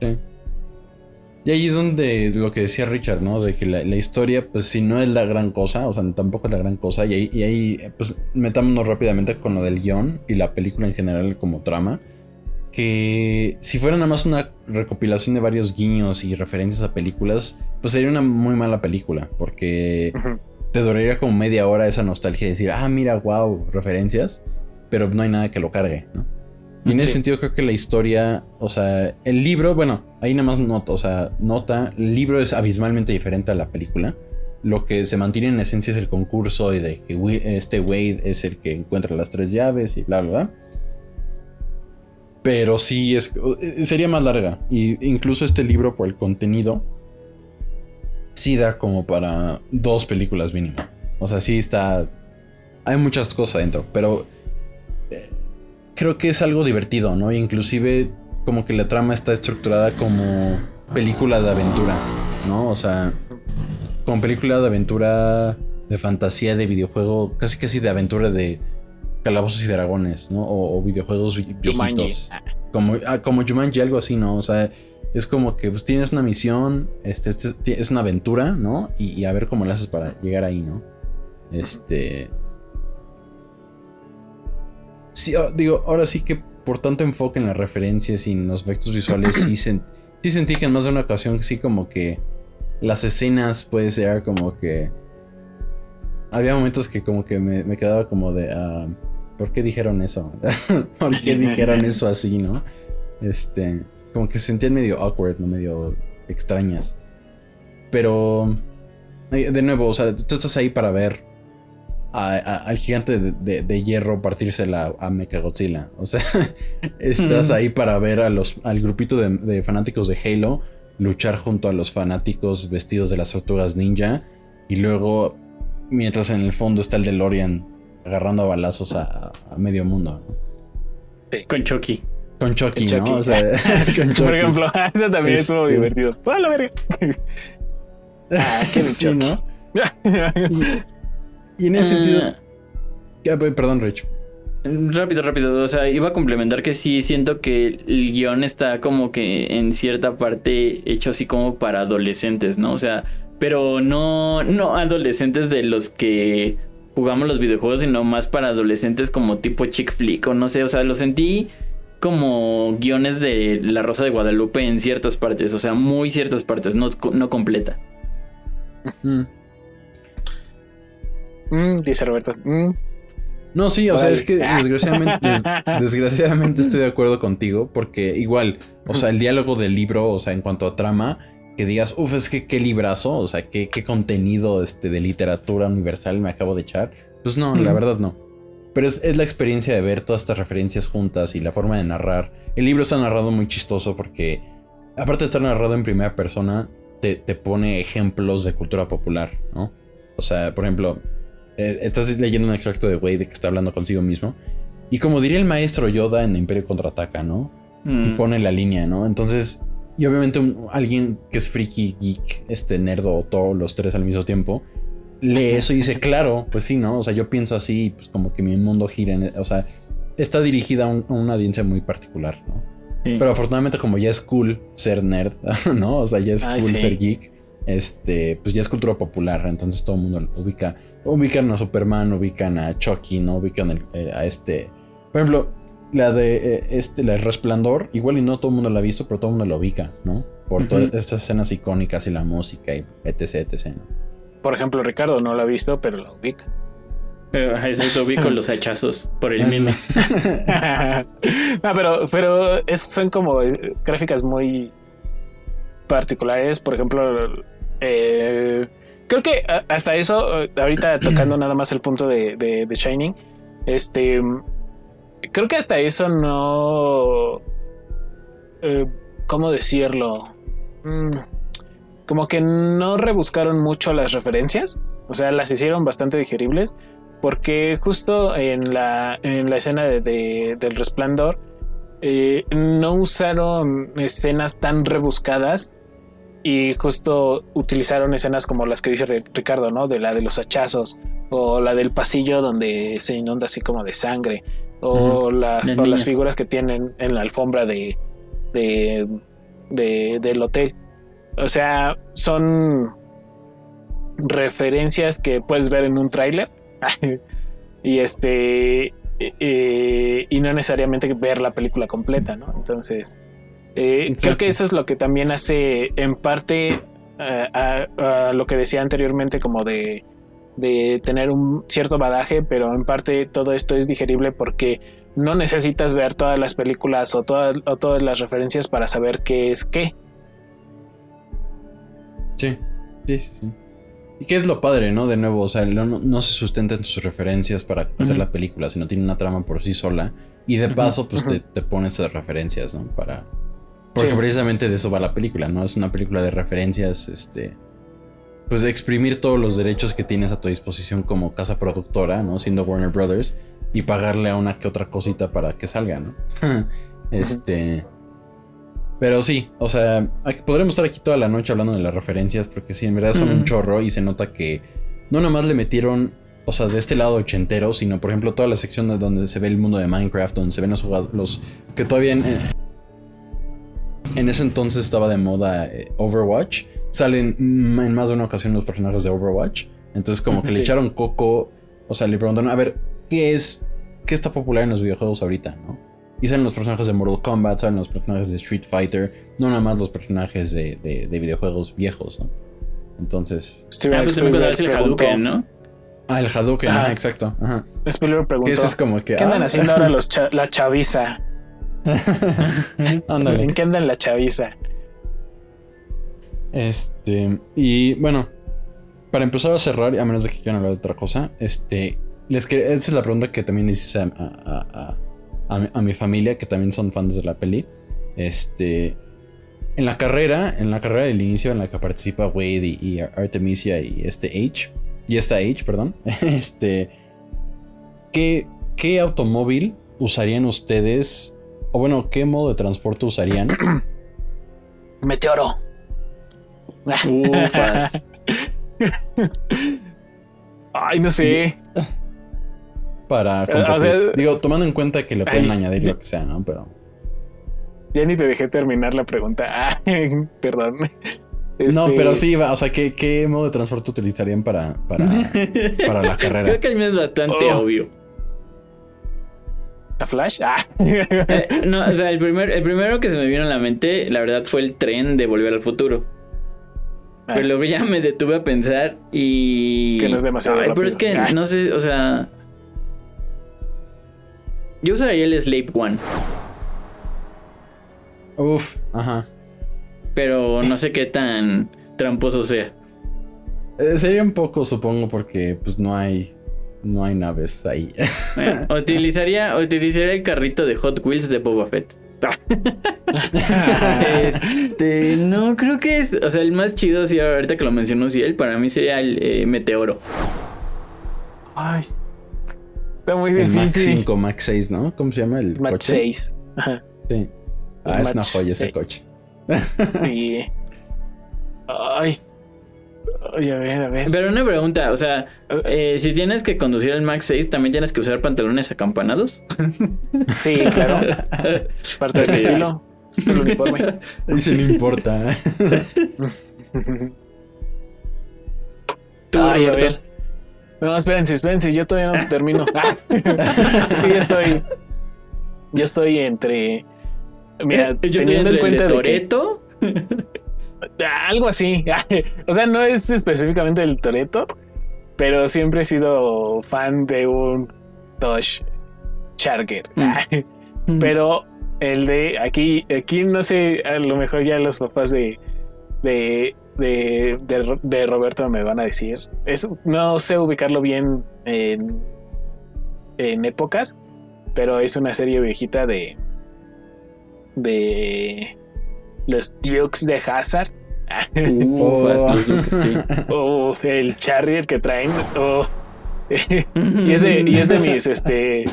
Sí. Y ahí es donde lo que decía Richard, ¿no? De que la, historia, pues si no es la gran cosa, o sea, tampoco es la gran cosa. Y ahí, y ahí, pues metámonos rápidamente con lo del guion y la película en general como trama. Que si fuera nada más una recopilación de varios guiños y referencias a películas, pues sería una muy mala película. Porque te duraría como media hora esa nostalgia de decir, ah, mira, wow, referencias, pero no hay nada que lo cargue, ¿no? Y en ese sentido creo que la historia, o sea, el libro, bueno, ahí nada más nota, o sea, nota, el libro es abismalmente diferente a la película. Lo que se mantiene en esencia es el concurso y de que este Wade es el que encuentra las tres llaves y bla, bla, bla. Pero sí es, sería más larga. Y incluso este libro por el contenido sí da como para dos películas mínimo. O sea, sí está... Hay muchas cosas dentro, pero eh, creo que es algo divertido, ¿no? Inclusive como que la trama está estructurada como película de aventura, ¿no? O sea, como película de aventura, de fantasía, de videojuego, casi casi de aventura de calabozos y dragones, ¿no? O, videojuegos viejitos. Como, ah, como Jumanji, algo así, ¿no? O sea, es como que pues, tienes una misión, este, este es una aventura, ¿no? Y, a ver cómo la haces para llegar ahí, ¿no? Este. Sí, digo, ahora sí que por tanto enfoque en las referencias y en los efectos visuales, sí, sí sentí que en más de una ocasión, sí, como que las escenas puede ser como que. Había momentos que como que me, quedaba como de. Ah, ¿Por qué dijeron eso? ¿Por qué dijeron eso así, no? Este como que se sentían medio awkward, ¿no? Medio extrañas. Pero, de nuevo, o sea, tú estás ahí para ver al gigante de, hierro partirse la, a Mechagodzilla. O sea, estás ahí para ver a los, al grupito de, fanáticos de Halo luchar junto a los fanáticos vestidos de las tortugas ninja. Y luego, mientras en el fondo está el DeLorean agarrando balazos a, medio mundo. Con Chucky. Con Chucky, ¿no? O sea, con Chucky. Por ejemplo, eso también estuvo este, divertido. ¡Ah, la verga! ah, qué sí, ¿no? y, en ese sentido. Ah. perdón, Rich. Rápido, rápido. O sea, iba a complementar que sí siento que el guion está como que en cierta parte hecho así como para adolescentes, ¿no? O sea, pero no, no adolescentes de los que jugamos los videojuegos, sino más para adolescentes como tipo chick flick o no sé. O sea, lo sentí como guiones de La Rosa de Guadalupe en ciertas partes, o sea, muy ciertas partes, no, no completa. Mm. Mm, dice Roberto. Mm. No, sí, o sea, es que desgraciadamente, desgraciadamente estoy de acuerdo contigo, porque igual, o sea, el diálogo del libro, o sea, en cuanto a trama, que digas, uff, es que qué librazo, o sea, qué, qué contenido este, de literatura universal me acabo de echar. Pues no, la verdad no. Pero es, la experiencia de ver todas estas referencias juntas y la forma de narrar. El libro está narrado muy chistoso porque, aparte de estar narrado en primera persona, te, pone ejemplos de cultura popular, ¿no? O sea, por ejemplo, eh, estás leyendo un extracto de Wade que está hablando consigo mismo. Y como diría el maestro Yoda en Imperio Contraataca, ¿no? Y mm. pone la línea, ¿no? Entonces, y obviamente alguien que es friki, geek, este nerdo o todos los tres al mismo tiempo, lee eso y dice, claro, pues sí, ¿no? O sea, yo pienso así, pues como que mi mundo gira en... O sea, está dirigida a, una audiencia muy particular, ¿no? Pero afortunadamente como ya es cool ser nerd, ¿no? O sea, ya es cool ser geek, este, pues ya es cultura popular, entonces todo el mundo lo ubica. Ubican a Superman, ubican a Chucky, ¿no? Ubican eh, a este... Por ejemplo, la de eh, este, la Resplandor, igual y no todo el mundo la ha visto, pero todo el mundo la ubica, ¿no? Por todas estas escenas icónicas y la música y etc, etc, ¿no? Por ejemplo, Ricardo no lo ha visto, pero lo ubica. Pero lo ubico los hachazos por el meme. no, pero, pero son como eh, gráficas muy particulares. Por ejemplo, eh, creo que hasta eso, ahorita tocando nada más el punto de, de, Shining, este, creo que hasta eso no, eh, ¿cómo decirlo? Mm, como que no rebuscaron mucho las referencias, o sea, las hicieron bastante digeribles, porque justo en la, en la escena de, del resplandor eh, no usaron escenas tan rebuscadas y justo utilizaron escenas como las que dice Ricardo, ¿no? De la de los hachazos o la del pasillo donde se inunda así como de sangre o, las figuras que tienen en la alfombra de, de, de del hotel. O sea, son referencias que puedes ver en un tráiler. y este. Eh, y no necesariamente ver la película completa, ¿no? Entonces. Eh, creo que eso es lo que también hace en parte eh, a, lo que decía anteriormente como de, de tener un cierto badaje, pero en parte todo esto es digerible porque no necesitas ver todas las películas o todas, o todas las referencias para saber qué es qué. Sí, sí, sí, Y qué es lo padre, ¿no? De nuevo, o sea, no, se sustenta en sus referencias para hacer la película, sino tiene una trama por sí sola. Y de paso, pues te, te pones esas referencias, ¿no? Para. Porque precisamente de eso va la película, ¿no? Es una película de referencias, este. Pues de exprimir todos los derechos que tienes a tu disposición como casa productora, ¿no? Siendo Warner Brothers. Y pagarle a una que otra cosita para que salga, ¿no? este. Pero sí, o sea, podremos estar aquí toda la noche hablando de las referencias, porque sí, en verdad son un chorro y se nota que no nomás le metieron, o sea, de este lado ochentero, sino por ejemplo toda la sección de donde se ve el mundo de Minecraft, donde se ven los jugadores, los que todavía en, en ese entonces estaba de moda eh, Overwatch, salen en más de una ocasión los personajes de Overwatch. Entonces como que le echaron coco, o sea, le preguntaron, a ver, ¿qué es, qué está popular en los videojuegos ahorita, no? Y salen los personajes de Mortal Kombat, salen los personajes de Street Fighter, no nada más los personajes de, de, videojuegos viejos, ¿no? Entonces... Ah, pues también cuando el Hadouken, ¿no? Ah, el Hadouken, ajá, exacto. Ajá. Spiller preguntó, es como que, ¿qué andan ah. haciendo ahora los la chaviza? Ándale. ¿En qué andan la chaviza? Este, y bueno, para empezar a cerrar, a menos de que quieran hablar de otra cosa, este, les que esa es la pregunta que también les hice a, a, mi, familia, que también son fans de la peli. Este, en la carrera, en la carrera del inicio en la que participa Wade y, Artemisia y este H, y esta H, perdón, este, ¿qué, ¿qué automóvil usarían ustedes? O bueno, ¿qué modo de transporte usarían? Meteoro. Ufas. Ay, no sé. Para competir. Digo, tomando en cuenta que le pueden añadir lo que sea, ¿no? Pero. Ya ni te dejé terminar la pregunta. perdón. No, este, pero sí, o sea, ¿qué, ¿qué, modo de transporte utilizarían para, para, para la carrera? Creo que el mío es bastante oh. obvio. ¿La Flash? Ah. Eh, no, o sea, el, primer, el primero que se me vino a la mente, la verdad, fue el tren de Volver al Futuro. Pero luego ya me detuve a pensar y. Que no es demasiado. pero es que no sé, o sea. Yo usaría el Slave One. Uf, ajá. Pero no sé qué tan tramposo sea. Eh, sería un poco, supongo, porque pues no hay. No hay naves ahí. utilizaría, utilizaría el carrito de Hot Wheels de Boba Fett. este, no, creo que es. O sea, el más chido, sí, ahorita que lo mencionó él para mí sería el eh, Meteoro. Ay. Está muy difícil. El Max 5, Max 6, ¿no? ¿Cómo se llama el Max coche? 6. Ajá. Sí. Ah, es una joya ese coche. sí. Ay. Oye, a ver, a ver. Pero una pregunta, o sea, eh, si tienes que conducir el Max 6, ¿también tienes que usar pantalones acampanados? Sí, claro. Es parte del estilo. Es el uniforme. Dice, no importa. Tú, Ay, a ver. No, espérense, espérense, yo todavía no termino. sí, yo estoy. Yo estoy entre. Mira, yo teniendo estoy en cuenta de, Toreto. Algo así. o sea, no es específicamente el Toreto, pero siempre he sido fan de un Tosh Charger. Mm. pero el de aquí, aquí no sé, a lo mejor ya los papás de, de, de, Roberto me van a decir. Es, no sé ubicarlo bien en, en épocas, pero es una serie viejita de. de los Dukes de Hazard. oh, el Charrier que traen. Oh. y, es de, y es de mis este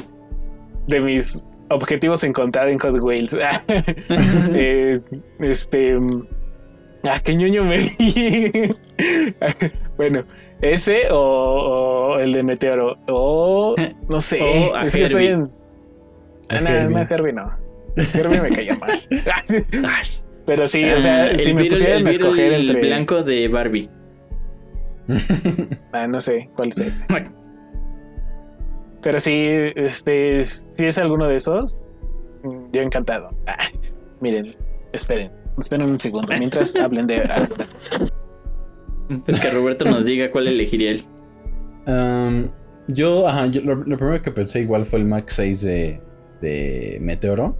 de mis objetivos encontrar en Hot Wheels. Eh, este ah, qué ñoño me bueno, ese o, el de Meteoro. O no sé. es que estoy en. Ah, no, no, Herbie no. Herbie me caía mal. Pero sí, o sea, ah, si me pusieran a escoger el entre. Blanco de Barbie. ah, no sé cuál es ese. Pero sí, este, si es alguno de esos, yo encantado. Ah, miren, esperen, esperen un segundo mientras hablen de. Pues que Roberto nos diga cuál elegiría él. Um, yo, ajá, lo, primero que pensé igual fue el Max 6 de, de Meteoro.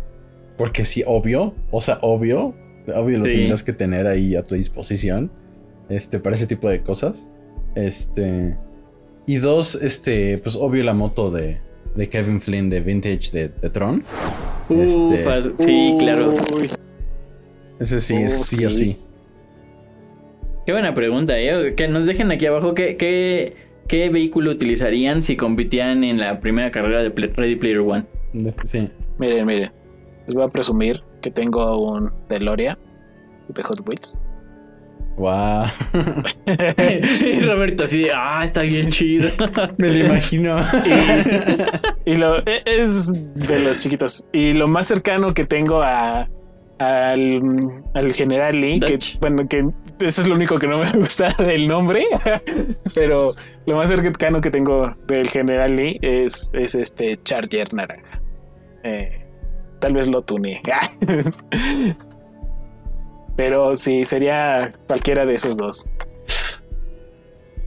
Porque sí, obvio, o sea, obvio, obvio lo tendrás que tener ahí a tu disposición. Este, para ese tipo de cosas. Este. Y dos, este, pues obvio la moto de, de Kevin Flynn de Vintage de, Tron. este, sí, claro. Ese sí, es sí, o sí. Qué buena pregunta, ¿eh? Que nos dejen aquí abajo qué, qué, qué vehículo utilizarían si compitían en la primera carrera de Ready Player One. Sí. Miren, miren. Les voy a presumir que tengo un DeLorean de Hot Wheels. Wow. y Roberto así de, ah, está bien chido. Me lo imagino. Y, lo e, es de los chiquitos. Y lo más cercano que tengo a al, al general Lee, que bueno, que eso es lo único que no me gusta del nombre, pero lo más cercano que tengo del general Lee es, es este Charger naranja. Eh, tal vez lo tune. Pero sí, sería cualquiera de esos dos.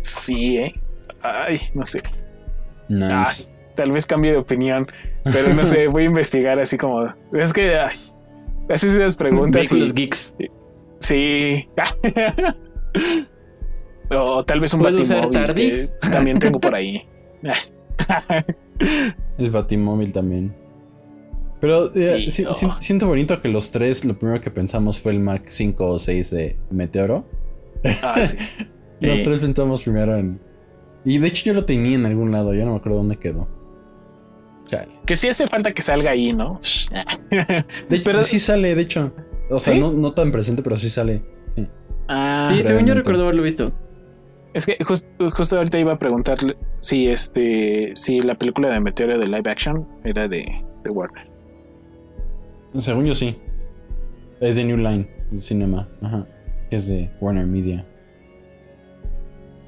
Sí, ¿eh? Ay, no sé. tal vez cambie de opinión, pero no sé, voy a investigar así como... Es que... Ay, haces esas preguntas. los geeks. Sí. o tal vez un batimóvil. también tengo por ahí. El batimóvil también. Pero eh, siento bonito que los tres, lo primero que pensamos fue el Mac 5 o 6 de Meteoro. Ah, sí. los tres pensamos primero en. Y de hecho yo lo tenía en algún lado, ya no me acuerdo dónde quedó. Que sí hace falta que salga ahí, ¿no? de hecho, pero sí sale, de hecho. O sea, no, tan presente, pero sí sale. Sí, ah, sí según yo recuerdo haberlo visto. Es que justo ahorita iba a preguntarle si este si la película de Meteoro de live action era de, de Warner. Según yo sí. Es de New Line Cinema. Ajá. Es de Warner Media.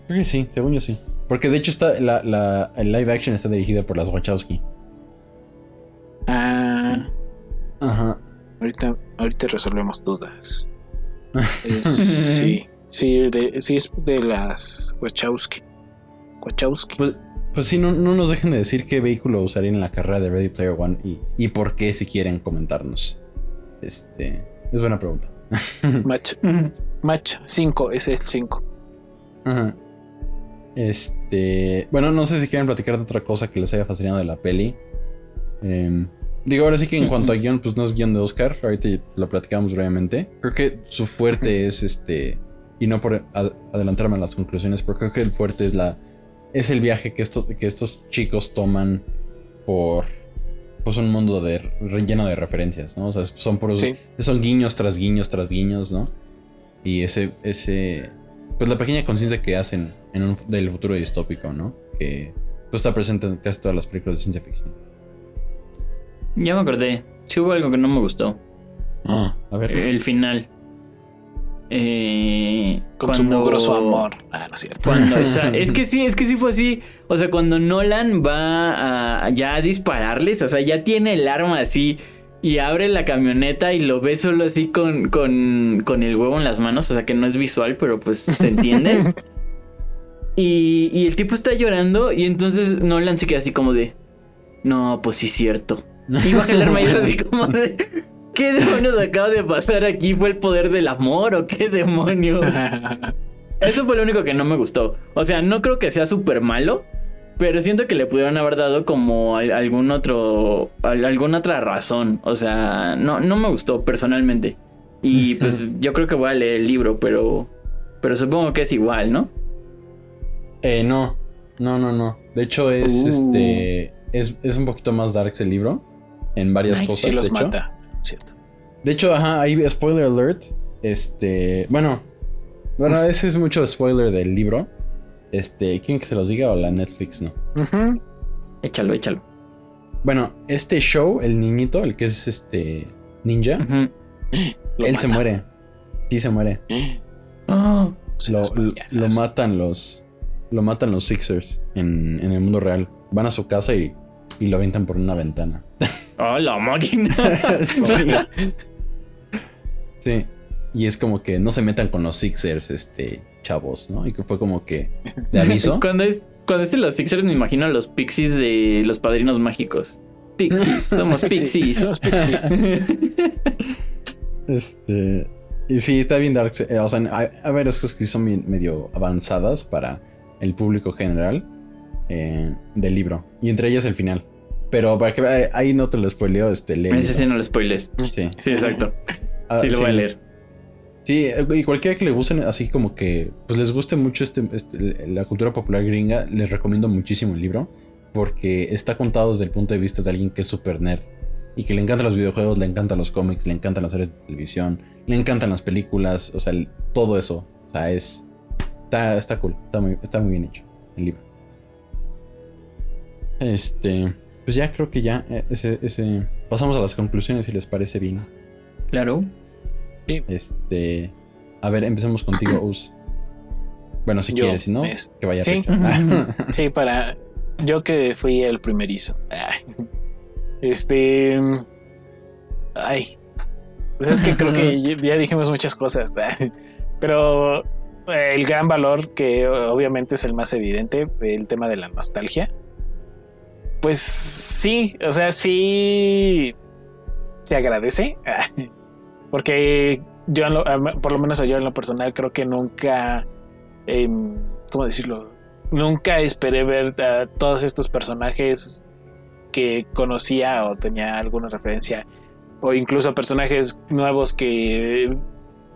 Creo que sí, según yo sí. Porque de hecho está la, la el live action está dirigida por las Wachowski. Ah. Ajá. Ahorita, ahorita resolvemos dudas. sí. Sí, sí es de las Wachowski. Wachowski. Pues, pues sí, no, no, nos dejen de decir qué vehículo usarían en la carrera de Ready Player One y, y por qué si quieren comentarnos. Este, es buena pregunta. Match. Match 5, ese es 5. Ajá. Este, bueno, no sé si quieren platicar de otra cosa que les haya fascinado de la peli. Em, digo, ahora sí que en cuanto a guion, pues no es guion de Oscar. Ahorita lo platicamos brevemente. Creo que su fuerte es este. Y no por adelantarme a las conclusiones, pero creo que el fuerte es la es el viaje que, que estos chicos toman por pues un mundo de, lleno de referencias, ¿no? O sea, son son guiños tras guiños tras guiños, ¿no? Y ese, ese, pues la pequeña conciencia que hacen en un, del futuro distópico, ¿no? Que pues, está presente en casi todas las películas de ciencia ficción. Ya me acordé, sí hubo algo que no me gustó. Ah, a ver. El final. Eh, Con su mugroso amor. Ah, no es cierto. es que sí, es que sí fue así. O sea, cuando Nolan va a ya a dispararles, o sea, ya tiene el arma así y abre la camioneta y lo ve solo así con, con, con el huevo en las manos. O sea, que no es visual, pero pues se entiende. y, y el tipo está llorando y entonces Nolan se queda así como de... No, pues sí cierto. Y baja el arma y así como de... ¿Qué demonios acaba de pasar aquí? ¿Fue el poder del amor o qué demonios? Eso fue lo único que no me gustó. O sea, no creo que sea súper malo, pero siento que le pudieron haber dado como algún otro, alguna otra razón. O sea, no, no me gustó personalmente. Y pues yo creo que voy a leer el libro, pero, pero supongo que es igual, ¿no? Eh, no, no, no, no. De hecho es, uh. este, es, un poquito más dark el libro en varias cosas. Sí los de mata cierto. De hecho, ajá, ahí spoiler alert. Este, bueno, bueno, ese es mucho spoiler del libro. Este, ¿quién que se los diga o la Netflix no? Échalo, échalo. Bueno, este show, el niñito, el que es este ninja, él se muere. Sí se muere. Oh. lo, matan los lo matan los Sixers en, en, el mundo real. Van a su casa y, y lo aventan por una ventana. ¡Ah, la máquina! sí. Y es como que no se metan con los Sixers, este, chavos, ¿no? Y que fue como que de aviso. cuando es, cuando es de los Sixers me imagino a los Pixies de los Padrinos Mágicos. Pixies, somos Pixies. somos Pixies. este... Y sí, está bien dark. Eh, o sea, hay, hay, varias cosas que son medio avanzadas para el público general eh, del libro. Y entre ellas el final. Pero para que eh, ahí no te lo spoileo, este lee. Ese sí no lo spoiles. Sí. Sí, exacto. Ah, sí, lo voy a leer. Sí, y cualquiera que le guste, así como que pues les guste mucho este, este, la cultura popular gringa, les recomiendo muchísimo el libro porque está contado desde el punto de vista de alguien que es super nerd. y que le encantan los videojuegos, le encantan los cómics, le encantan las series de televisión, le encantan las películas, o sea, todo eso. O sea, es. Está, está cool, está muy, está muy bien hecho el libro. Este. Pues ya creo que ya. Eh, ese, ese, pasamos a las conclusiones si les parece bien. Claro. Este. A ver, empecemos contigo, Us. Bueno, si quieres, si no, que vaya sí. sí, para. Yo que fui el primerizo. Este. Ay. Pues es que creo que ya dijimos muchas cosas. Pero el gran valor, que obviamente es el más evidente, el tema de la nostalgia. Pues sí, o sea, sí se agradece. Porque yo, por lo menos yo en lo personal, creo que nunca, em, ¿cómo decirlo? Nunca esperé ver a todos estos personajes que conocía o tenía alguna referencia, o incluso personajes nuevos que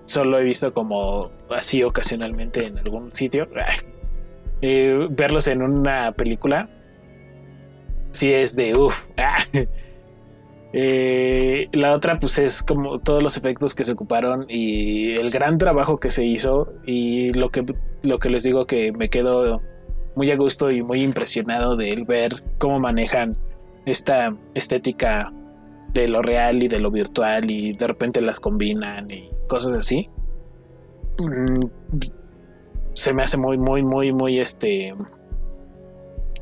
solo he visto como así ocasionalmente en algún sitio. Eh, verlos en una película, si es de uff. Eh, la otra, pues es como todos los efectos que se ocuparon y el gran trabajo que se hizo. Y lo que, lo que les digo que me quedo muy a gusto y muy impresionado de ver cómo manejan esta estética de lo real y de lo virtual y de repente las combinan y cosas así. Mm, se me hace muy, muy, muy, muy este.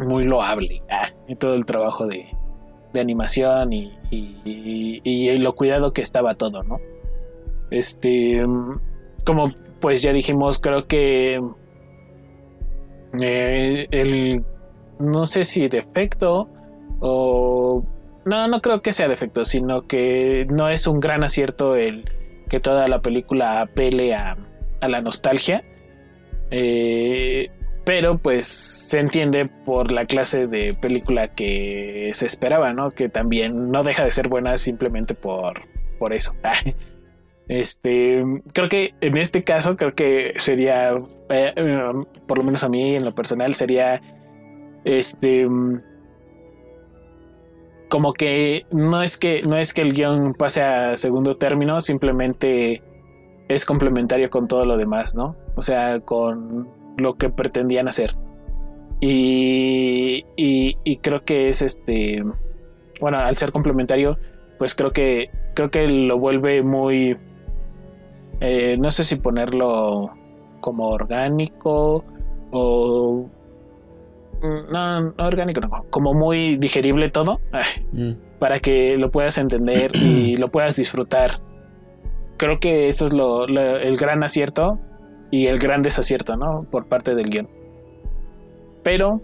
Muy loable. Ah, y todo el trabajo de, de animación y, y, lo cuidado que estaba todo, ¿no? Este, como pues ya dijimos, creo que eh, el, no sé si defecto o no, no creo que sea defecto, sino que no es un gran acierto el que toda la película apele a, a la nostalgia. Eh, pero pues se entiende por la clase de película que se esperaba, ¿no? Que también no deja de ser buena simplemente por, por eso. Este, creo que en este caso, creo que sería, eh, eh, por lo menos a mí en lo personal, sería, este, como que no es que, no es que el guion pase a segundo término, simplemente es complementario con todo lo demás, ¿no? O sea, con lo que pretendían hacer. Y, y, creo que es este, bueno, al ser complementario, pues creo que creo que lo vuelve muy, eh, no sé si ponerlo como orgánico o no, no orgánico, no, como muy digerible todo, mm. para que lo puedas entender y lo puedas disfrutar. Creo que eso es lo, el gran acierto y el gran desacierto, ¿no? Por parte del guion. Pero,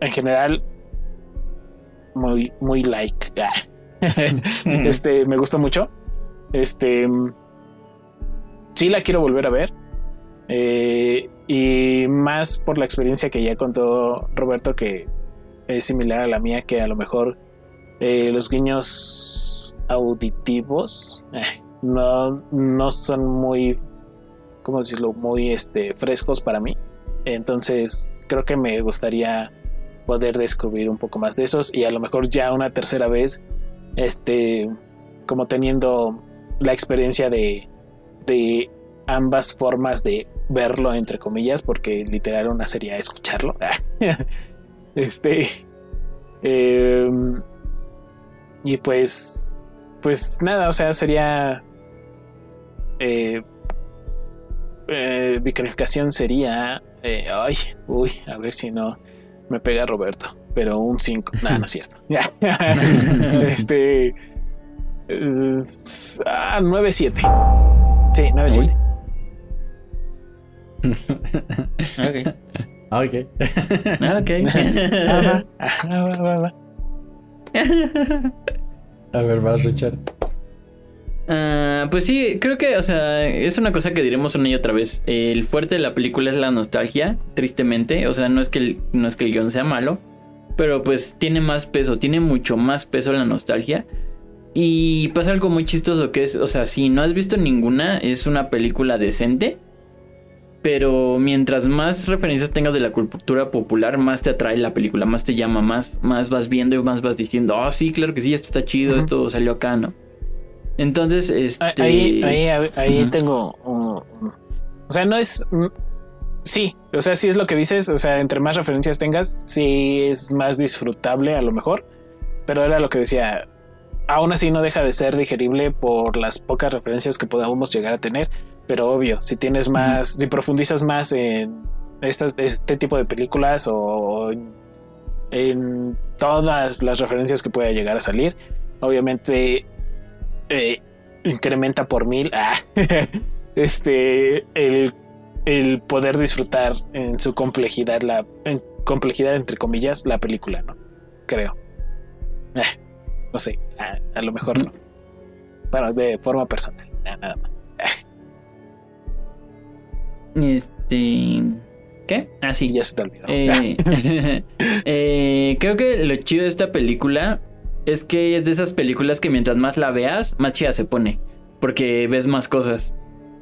en general, muy, muy like. este, me gusta mucho. Este, sí la quiero volver a ver. Eh, y más por la experiencia que ya contó Roberto, que es similar a la mía, que a lo mejor eh, los guiños auditivos eh, no, no son muy ¿cómo decirlo?, muy este, frescos para mí. Entonces, creo que me gustaría poder descubrir un poco más de esos y a lo mejor ya una tercera vez, este, como teniendo la experiencia de, de ambas formas de verlo, entre comillas, porque literal una sería escucharlo. este, em, y pues, pues nada, o sea, sería eh, eh, mi calificación sería. Eh, ay, uy, a ver si no me pega Roberto. Pero un 5. Nada, no es cierto. este. Uh, ah, 9-7. Sí, 9-7. ok. Ok. ok. A ver, vas, Richard. Ah, pues sí, creo que, o sea, es una cosa que diremos una y otra vez. El fuerte de la película es la nostalgia, tristemente. O sea, no es que el, no es que el guion sea malo, pero pues tiene más peso, tiene mucho más peso la nostalgia. Y pasa algo muy chistoso que es, o sea, si no has visto ninguna, es una película decente. pero mientras más referencias tengas de la cultura popular, más te atrae la película, más te llama, más, más vas viendo y más vas diciendo, ah, sí, claro que sí, esto está chido, esto salió acá, ¿no? Entonces, este... Ahí, ahí, tengo... o sea, no es... Mm, sí, o sea, sí es lo que dices, o sea, entre más referencias tengas, sí es más disfrutable a lo mejor, pero era lo que decía, aún así no deja de ser digerible por las pocas referencias que podamos llegar a tener pero obvio, si tienes más, si profundizas más en este tipo de películas o en todas las referencias que pueda llegar a salir, obviamente eh, incrementa por mil ah, este el, poder disfrutar en su complejidad, la complejidad entre comillas, la película, ¿no? Creo. Eh, no sé, a, lo mejor no. Bueno, de forma personal, nada más. Este. ¿Qué? Ah, sí. Ya se te olvidó. Eh, eh, creo que lo chido de esta película es que es de esas películas que mientras más la veas, más chida se pone. Porque ves más cosas.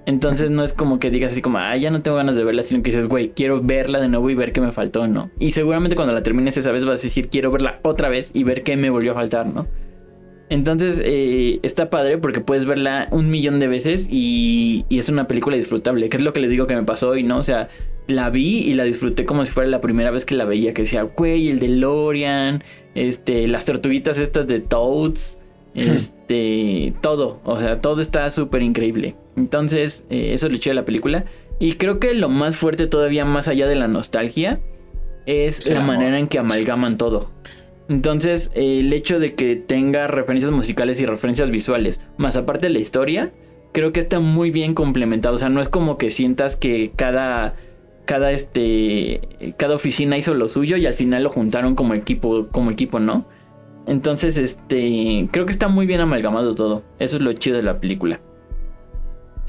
Entonces no es como que digas así como, ah, ya no tengo ganas de verla, sino que dices, güey, quiero verla de nuevo y ver qué me faltó, ¿no? Y seguramente cuando la termines esa vez vas a decir, quiero verla otra vez y ver qué me volvió a faltar, ¿no? Entonces eh, está padre porque puedes verla un millón de veces y, es una película disfrutable, que es lo que les digo que me pasó hoy, ¿no? O sea, la vi y la disfruté como si fuera la primera vez que la veía, que decía, güey, el de Lorian, este, las tortuguitas estas de Toads, este, todo, o sea, todo está súper increíble. Entonces, eh, eso le eché a la película. Y creo que lo más fuerte todavía, más allá de la nostalgia, es la manera en que amalgaman todo. Entonces, el hecho de que tenga referencias musicales y referencias visuales, más aparte de la historia, creo que está muy bien complementado. O sea, no es como que sientas que cada, cada, este, cada oficina hizo lo suyo y al final lo juntaron como equipo, como equipo, ¿no? Entonces, este, creo que está muy bien amalgamado todo. Eso es lo chido de la película.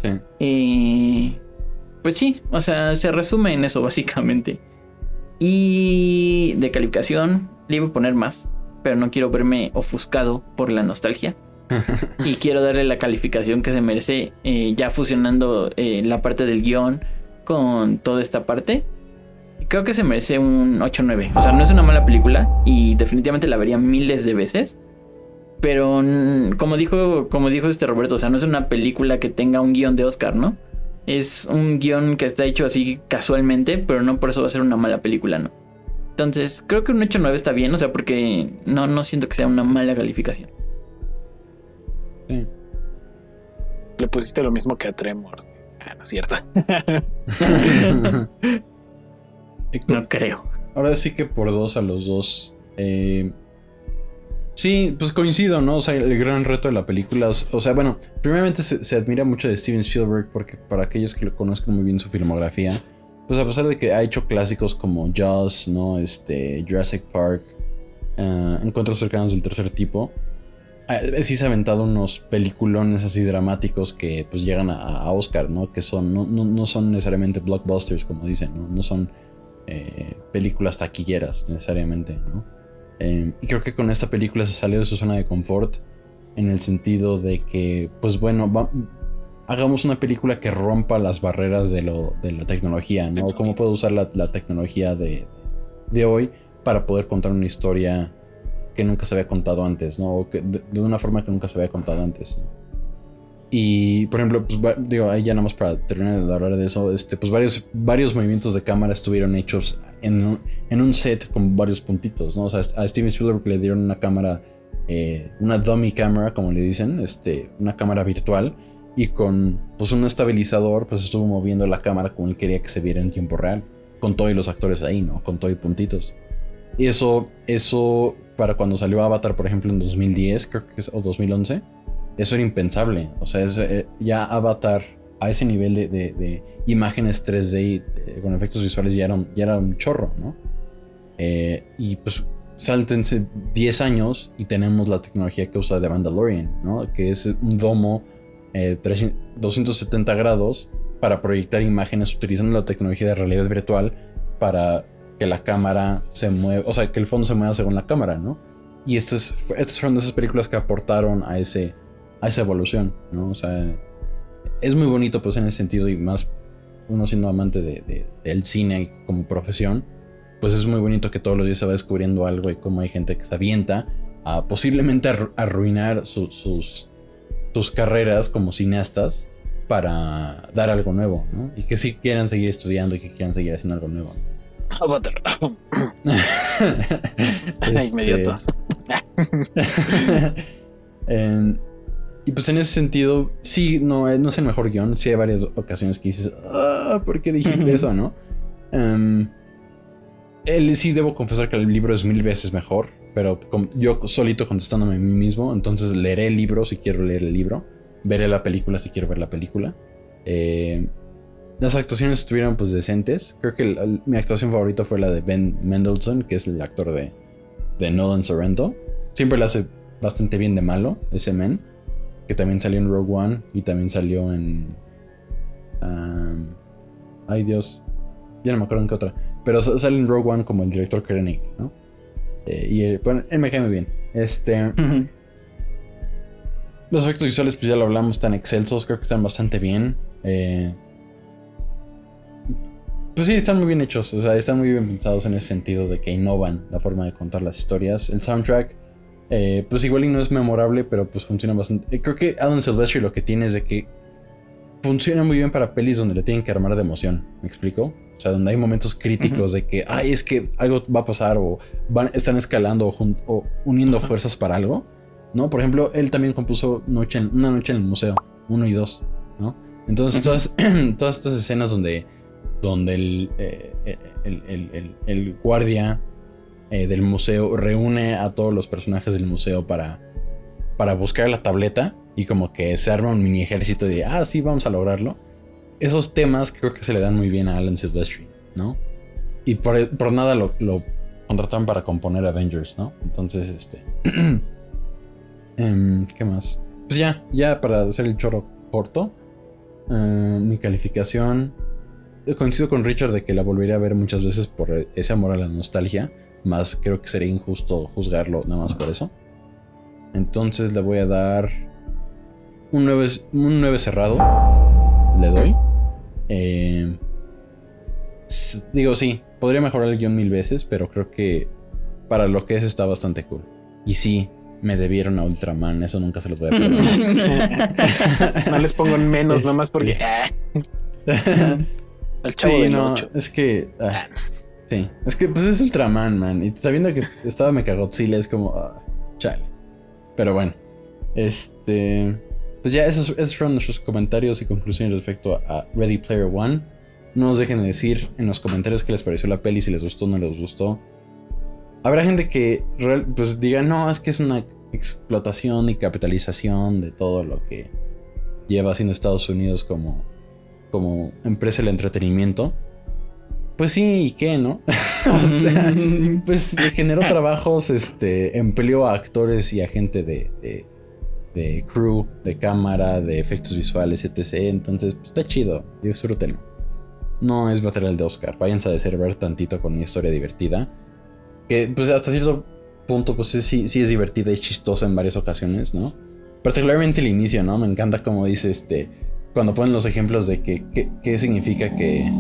Sí. Y, pues sí, o sea, se resume en eso básicamente. Y de calificación, le iba a poner más, pero no quiero verme ofuscado por la nostalgia. y quiero darle la calificación que se merece, eh, ya fusionando eh, la parte del guion con toda esta parte. Creo que se merece un 8-9. O sea, no es una mala película y definitivamente la vería miles de veces. Pero como dijo, como dijo este Roberto, o sea, no es una película que tenga un guion de Oscar, ¿no? Es un guion que está hecho así casualmente, pero no por eso va a ser una mala película, ¿no? Entonces, creo que un 8-9 está bien, o sea, porque no, no siento que sea una mala calificación. Sí. Le pusiste lo mismo que a Tremors. Ah, no es cierto. no creo. Ahora sí que por dos a los dos. Eh, Sí, pues coincido, ¿no? O sea, el gran reto de la película. O sea, bueno, primeramente se, admira mucho de Steven Spielberg porque para aquellos que lo conozcan muy bien su filmografía, pues a pesar de que ha hecho clásicos como Jaws, ¿no? Este, Jurassic Park, uh, Encuentros cercanos del tercer tipo, uh, sí se ha aventado unos peliculones así dramáticos que pues llegan a, Oscar, ¿no? Que son, no, no, son necesariamente blockbusters, como dicen, ¿no? No son eh, películas taquilleras necesariamente, ¿no? Y creo que con esta película se salió de su zona de confort en el sentido de que, pues bueno, hagamos una película que rompa las barreras de, lo, de la tecnología, ¿no? ¿Cómo puedo usar la, tecnología de, de, hoy para poder contar una historia que nunca se había contado antes, ¿no? O que, de, una forma que nunca se había contado antes. Y, por ejemplo, pues, digo, ahí ya nada más para terminar de hablar de eso, este, pues varios, varios movimientos de cámara estuvieron hechos en, en un set con varios puntitos, ¿no? O sea, a Steven Spielberg le dieron una cámara, eh, una dummy camera, como le dicen, este, una cámara virtual, y con pues un estabilizador, pues estuvo moviendo la cámara como él quería que se viera en tiempo real, con todos los actores ahí, ¿no? Con todo y puntitos. Y eso, eso, para cuando salió Avatar, por ejemplo, en 2010, creo que es, o 2011 eso era impensable. O sea, eh, ya Avatar a ese nivel de, imágenes 3D eh, con efectos visuales ya era, un, ya era un chorro, ¿no? Eh, y pues sáltense 10 años y tenemos la tecnología que usa The Mandalorian, ¿no? Que es un domo 270 grados para proyectar imágenes utilizando la tecnología de realidad virtual para que la cámara se mueva, o sea, que el fondo se mueva según la cámara, ¿no? Y estas, estas fueron de esas películas que aportaron a ese, a esa evolución, ¿no? O sea, es muy bonito pues en ese sentido y más uno siendo amante de, del cine como profesión, pues es muy bonito que todos los días se va descubriendo algo y cómo hay gente que se avienta a posiblemente arruinar sus, sus carreras como cineastas para dar algo nuevo, ¿no? Y que sí quieran seguir estudiando y que quieran seguir haciendo algo nuevo. Ay, este, y pues en ese sentido, sí, no, no es el mejor guion. Sí hay varias ocasiones que dices, ah, ¿por qué dijiste eso, no? Um, sí debo confesar que el libro es mil veces mejor, pero yo solito contestándome a mí mismo, entonces leeré el libro si quiero leer el libro, veré la película si quiero ver la película. Eh, las actuaciones estuvieron pues decentes. Creo que mi actuación favorita fue la de Ben Mendelssohn, que es el actor de, de Nolan Sorrento. Siempre le hace bastante bien de malo, ese men. Que también salió en Rogue One y también salió en... ay Dios, ya no me acuerdo en qué otra. Pero sale en Rogue One como el director Krennic, ¿no? Eh, y él, bueno, él me cae muy bien. Este... Los efectos visuales, pues ya lo hablamos, están excelsos, creo que están bastante bien. Eh, pues sí, están muy bien hechos, o sea, están muy bien pensados en ese sentido de que innovan la forma de contar las historias. El soundtrack, eh, pues igual y no es memorable, pero pues funciona bastante. Eh, creo que Adam Silvestri lo que tiene es de que funciona muy bien para pelis donde le tienen que armar de emoción, ¿me explico? O sea, donde hay momentos críticos de que, ay, es que algo va a pasar o van, están escalando o, uniendo fuerzas para algo, ¿no? Por ejemplo, él también compuso noche Una noche en el museo, uno y dos, ¿no? Entonces, todas, todas estas escenas donde donde eh, el, el, guardia eh, del museo reúne a todos los personajes del museo para, para buscar la tableta y como que se arma un mini ejército de, ah, sí, vamos a lograrlo. Esos temas creo que se le dan muy bien a Alan Silvestri, ¿no? Y por, nada lo, lo, contrataron para componer Avengers, ¿no? Entonces, este... Em, ¿Qué más? Pues ya, ya para hacer el choro corto. Eh, mi calificación coincido con Richard de que la volvería a ver muchas veces por ese amor a la nostalgia. Más creo que sería injusto juzgarlo nada más por eso. Entonces le voy a dar un 9, un 9 cerrado. Le doy. Eh, digo, sí, podría mejorar el guion mil veces, pero creo que para lo que es está bastante cool. Y sí, me debieron a Ultraman, eso nunca se los voy a perdonar. no les pongo en menos, nomás porque... El chavo sí, no, es que. Ah, sí, es que pues es Ultraman, man. Y sabiendo que estaba Mechagodzilla es como. Ah, chale. Pero bueno. Este. Pues ya, esos, esos, fueron nuestros comentarios y conclusiones respecto a, Ready Player One. No nos dejen de decir en los comentarios qué les pareció la peli, si les gustó o no les gustó. Habrá gente que pues diga, no, es que es una explotación y capitalización de todo lo que lleva haciendo Estados Unidos como como empresa del entretenimiento. Pues sí, ¿y qué, no? o sea, pues generó trabajos, este, empleó a actores y a gente de, de, crew, de cámara, de efectos visuales, etc. Entonces, pues, está chido, disfrútenlo. No es material de Oscar, váyanse a descerrar tantito con una historia divertida. Que, pues, hasta cierto punto, pues sí, sí es divertida y chistosa en varias ocasiones, ¿no? Particularmente el inicio, ¿no? Me encanta como dice este cuando ponen los ejemplos de que, qué significa que,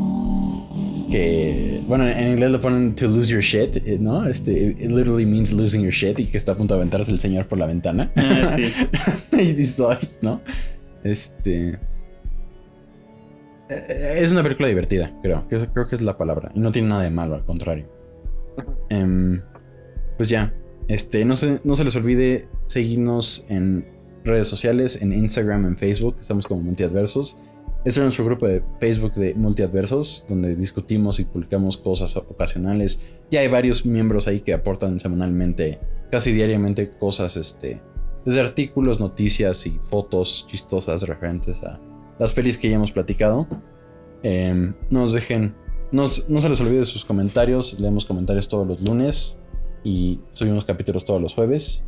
que, bueno, en inglés lo ponen to lose your shit, eh, ¿no? Este, it literally means losing your shit y que está a punto de aventarse el señor por la ventana. Ah, sí. y dice, ¿no? Este... Eh, es una película divertida, creo. Creo que es la palabra. Y no tiene nada de malo, al contrario. Em, pues ya. Este, no se, no se les olvide seguirnos en redes sociales, en Instagram, en Facebook, estamos como Multiadversos. Este es nuestro grupo de Facebook de Multiadversos, donde discutimos y publicamos cosas ocasionales. Ya hay varios miembros ahí que aportan semanalmente, casi diariamente, cosas, este, desde artículos, noticias y fotos chistosas referentes a las pelis que ya hemos platicado. No nos dejen, no, no se les olvide sus comentarios, leemos comentarios todos los lunes y subimos capítulos todos los jueves.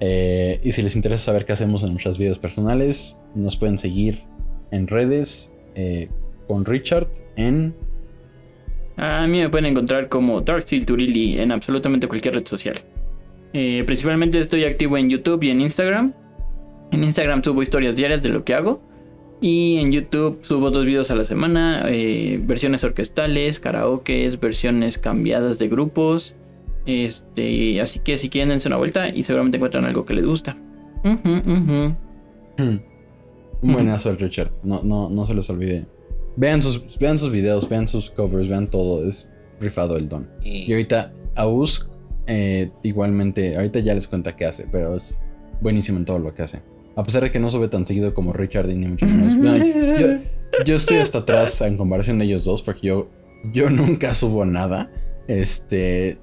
Eh, y si les interesa saber qué hacemos en nuestras vidas personales, nos pueden seguir en redes eh, con Richard en... A mí me pueden encontrar como Darksteel Turili en absolutamente cualquier red social. Eh, principalmente estoy activo en YouTube y en Instagram. En Instagram subo historias diarias de lo que hago. Y en YouTube subo dos videos a la semana, eh, versiones orquestales, karaoke, versiones cambiadas de grupos. Este, así que si quieren dense una vuelta y seguramente encuentran algo que les gusta. Un buenazo el Richard, no, no, no se les olvide. Vean sus, vean sus videos, vean sus covers, vean todo, es rifado el don. Y ahorita Aus eh, igualmente, ahorita ya les cuenta qué hace, pero es buenísimo en todo lo que hace. A pesar de que no sube tan seguido como Richard y ni mucho menos. yo, estoy hasta atrás en comparación de ellos dos, porque yo, yo nunca subo nada. Este.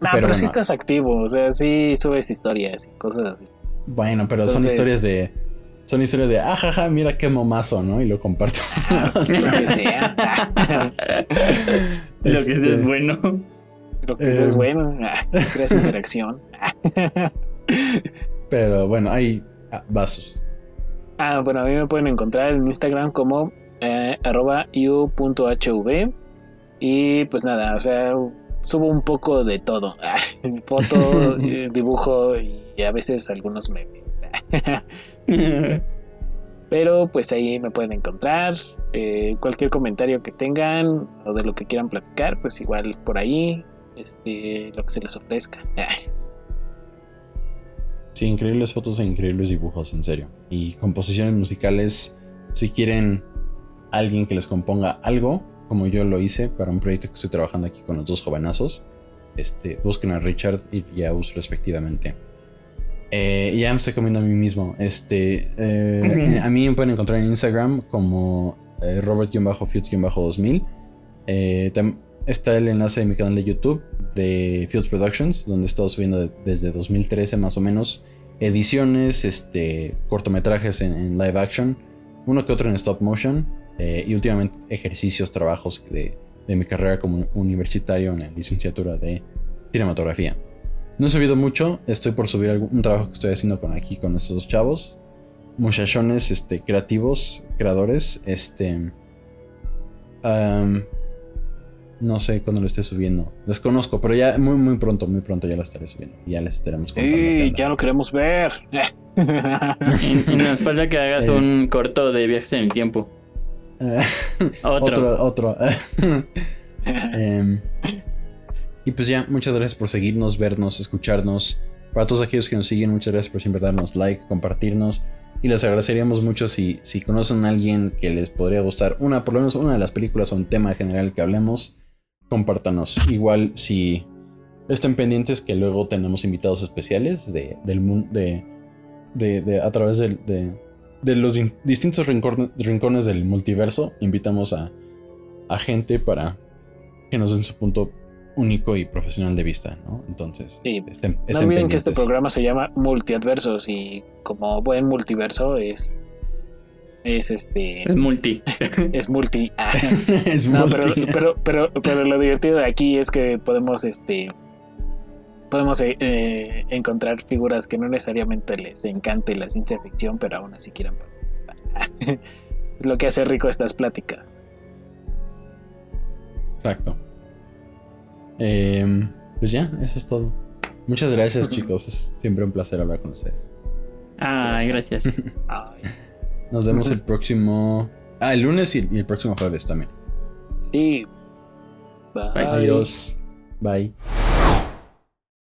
No, pero, sí estás activo, o sea, sí subes historias y cosas así. Bueno, pero son historias de. Son historias de, ajaja, ah, mira qué momazo, ¿no? Y lo comparto. lo que sea. Lo que es este, bueno. Lo que es em, bueno. Creas interacción. Pero bueno, hay ah, vasos. Ah, bueno, a mí me pueden encontrar en Instagram como eh, arroba u.hv. Y pues nada, o sea, subo un poco de todo. Foto, eh, dibujo y a veces algunos memes. Pero pues ahí me pueden encontrar. Eh, cualquier comentario que tengan o de lo que quieran platicar, pues igual por ahí, este, lo que se les ofrezca. Sí, increíbles fotos e increíbles dibujos, en serio. Y composiciones musicales, si quieren alguien que les componga algo, como yo lo hice para un proyecto que estoy trabajando aquí con los dos jovenazos, este, busquen a Richard y a Us respectivamente. Eh, ya me estoy comiendo a mí mismo. Este, eh, A mí me pueden encontrar en Instagram como eh, Robert-Fields-2000. Eh, está el enlace de mi canal de YouTube de Fields Productions, donde he estado subiendo desde 2013 más o menos ediciones, este, cortometrajes en, live action, uno que otro en stop motion eh, y últimamente ejercicios, trabajos de, de mi carrera como universitario en la licenciatura de cinematografía. No he subido mucho, estoy por subir un trabajo que estoy haciendo con aquí con estos dos chavos. Muchachones este, creativos, creadores. Este. no sé cuándo lo esté subiendo. Desconozco, pero ya muy, muy pronto, muy pronto ya lo estaré subiendo. Ya les estaremos contando. Sí, ya lo queremos ver. y, nos falta que hagas un corto de viajes en el tiempo. otro. Otro, em, y pues ya, muchas gracias por seguirnos, vernos, escucharnos. Para todos aquellos que nos siguen, muchas gracias por siempre darnos like, compartirnos. Y les agradeceríamos mucho si, si conocen a alguien que les podría gustar una, por lo menos una de las películas o un tema general que hablemos, compártanos. Igual si estén pendientes que luego tenemos invitados especiales de, del de, de, a través de, de, los distintos rincones, del multiverso. Invitamos a, a gente para que nos den su punto único y profesional de vista, ¿no? Entonces, sí. no olviden que este programa se llama Multiadversos y como buen multiverso es es este es multi es multi ah. es multi. Pero, pero, pero, lo divertido de aquí es que podemos este podemos eh, eh, encontrar figuras que no necesariamente les encante la ciencia ficción pero aún así quieran participar lo que hace rico estas pláticas exacto Em, pues ya, eso es todo. Muchas gracias, chicos. Es siempre un placer hablar con ustedes. Ay, gracias. Nos vemos el próximo. Ah, el lunes y, el próximo jueves también. Sí. Bye. Adiós. Bye.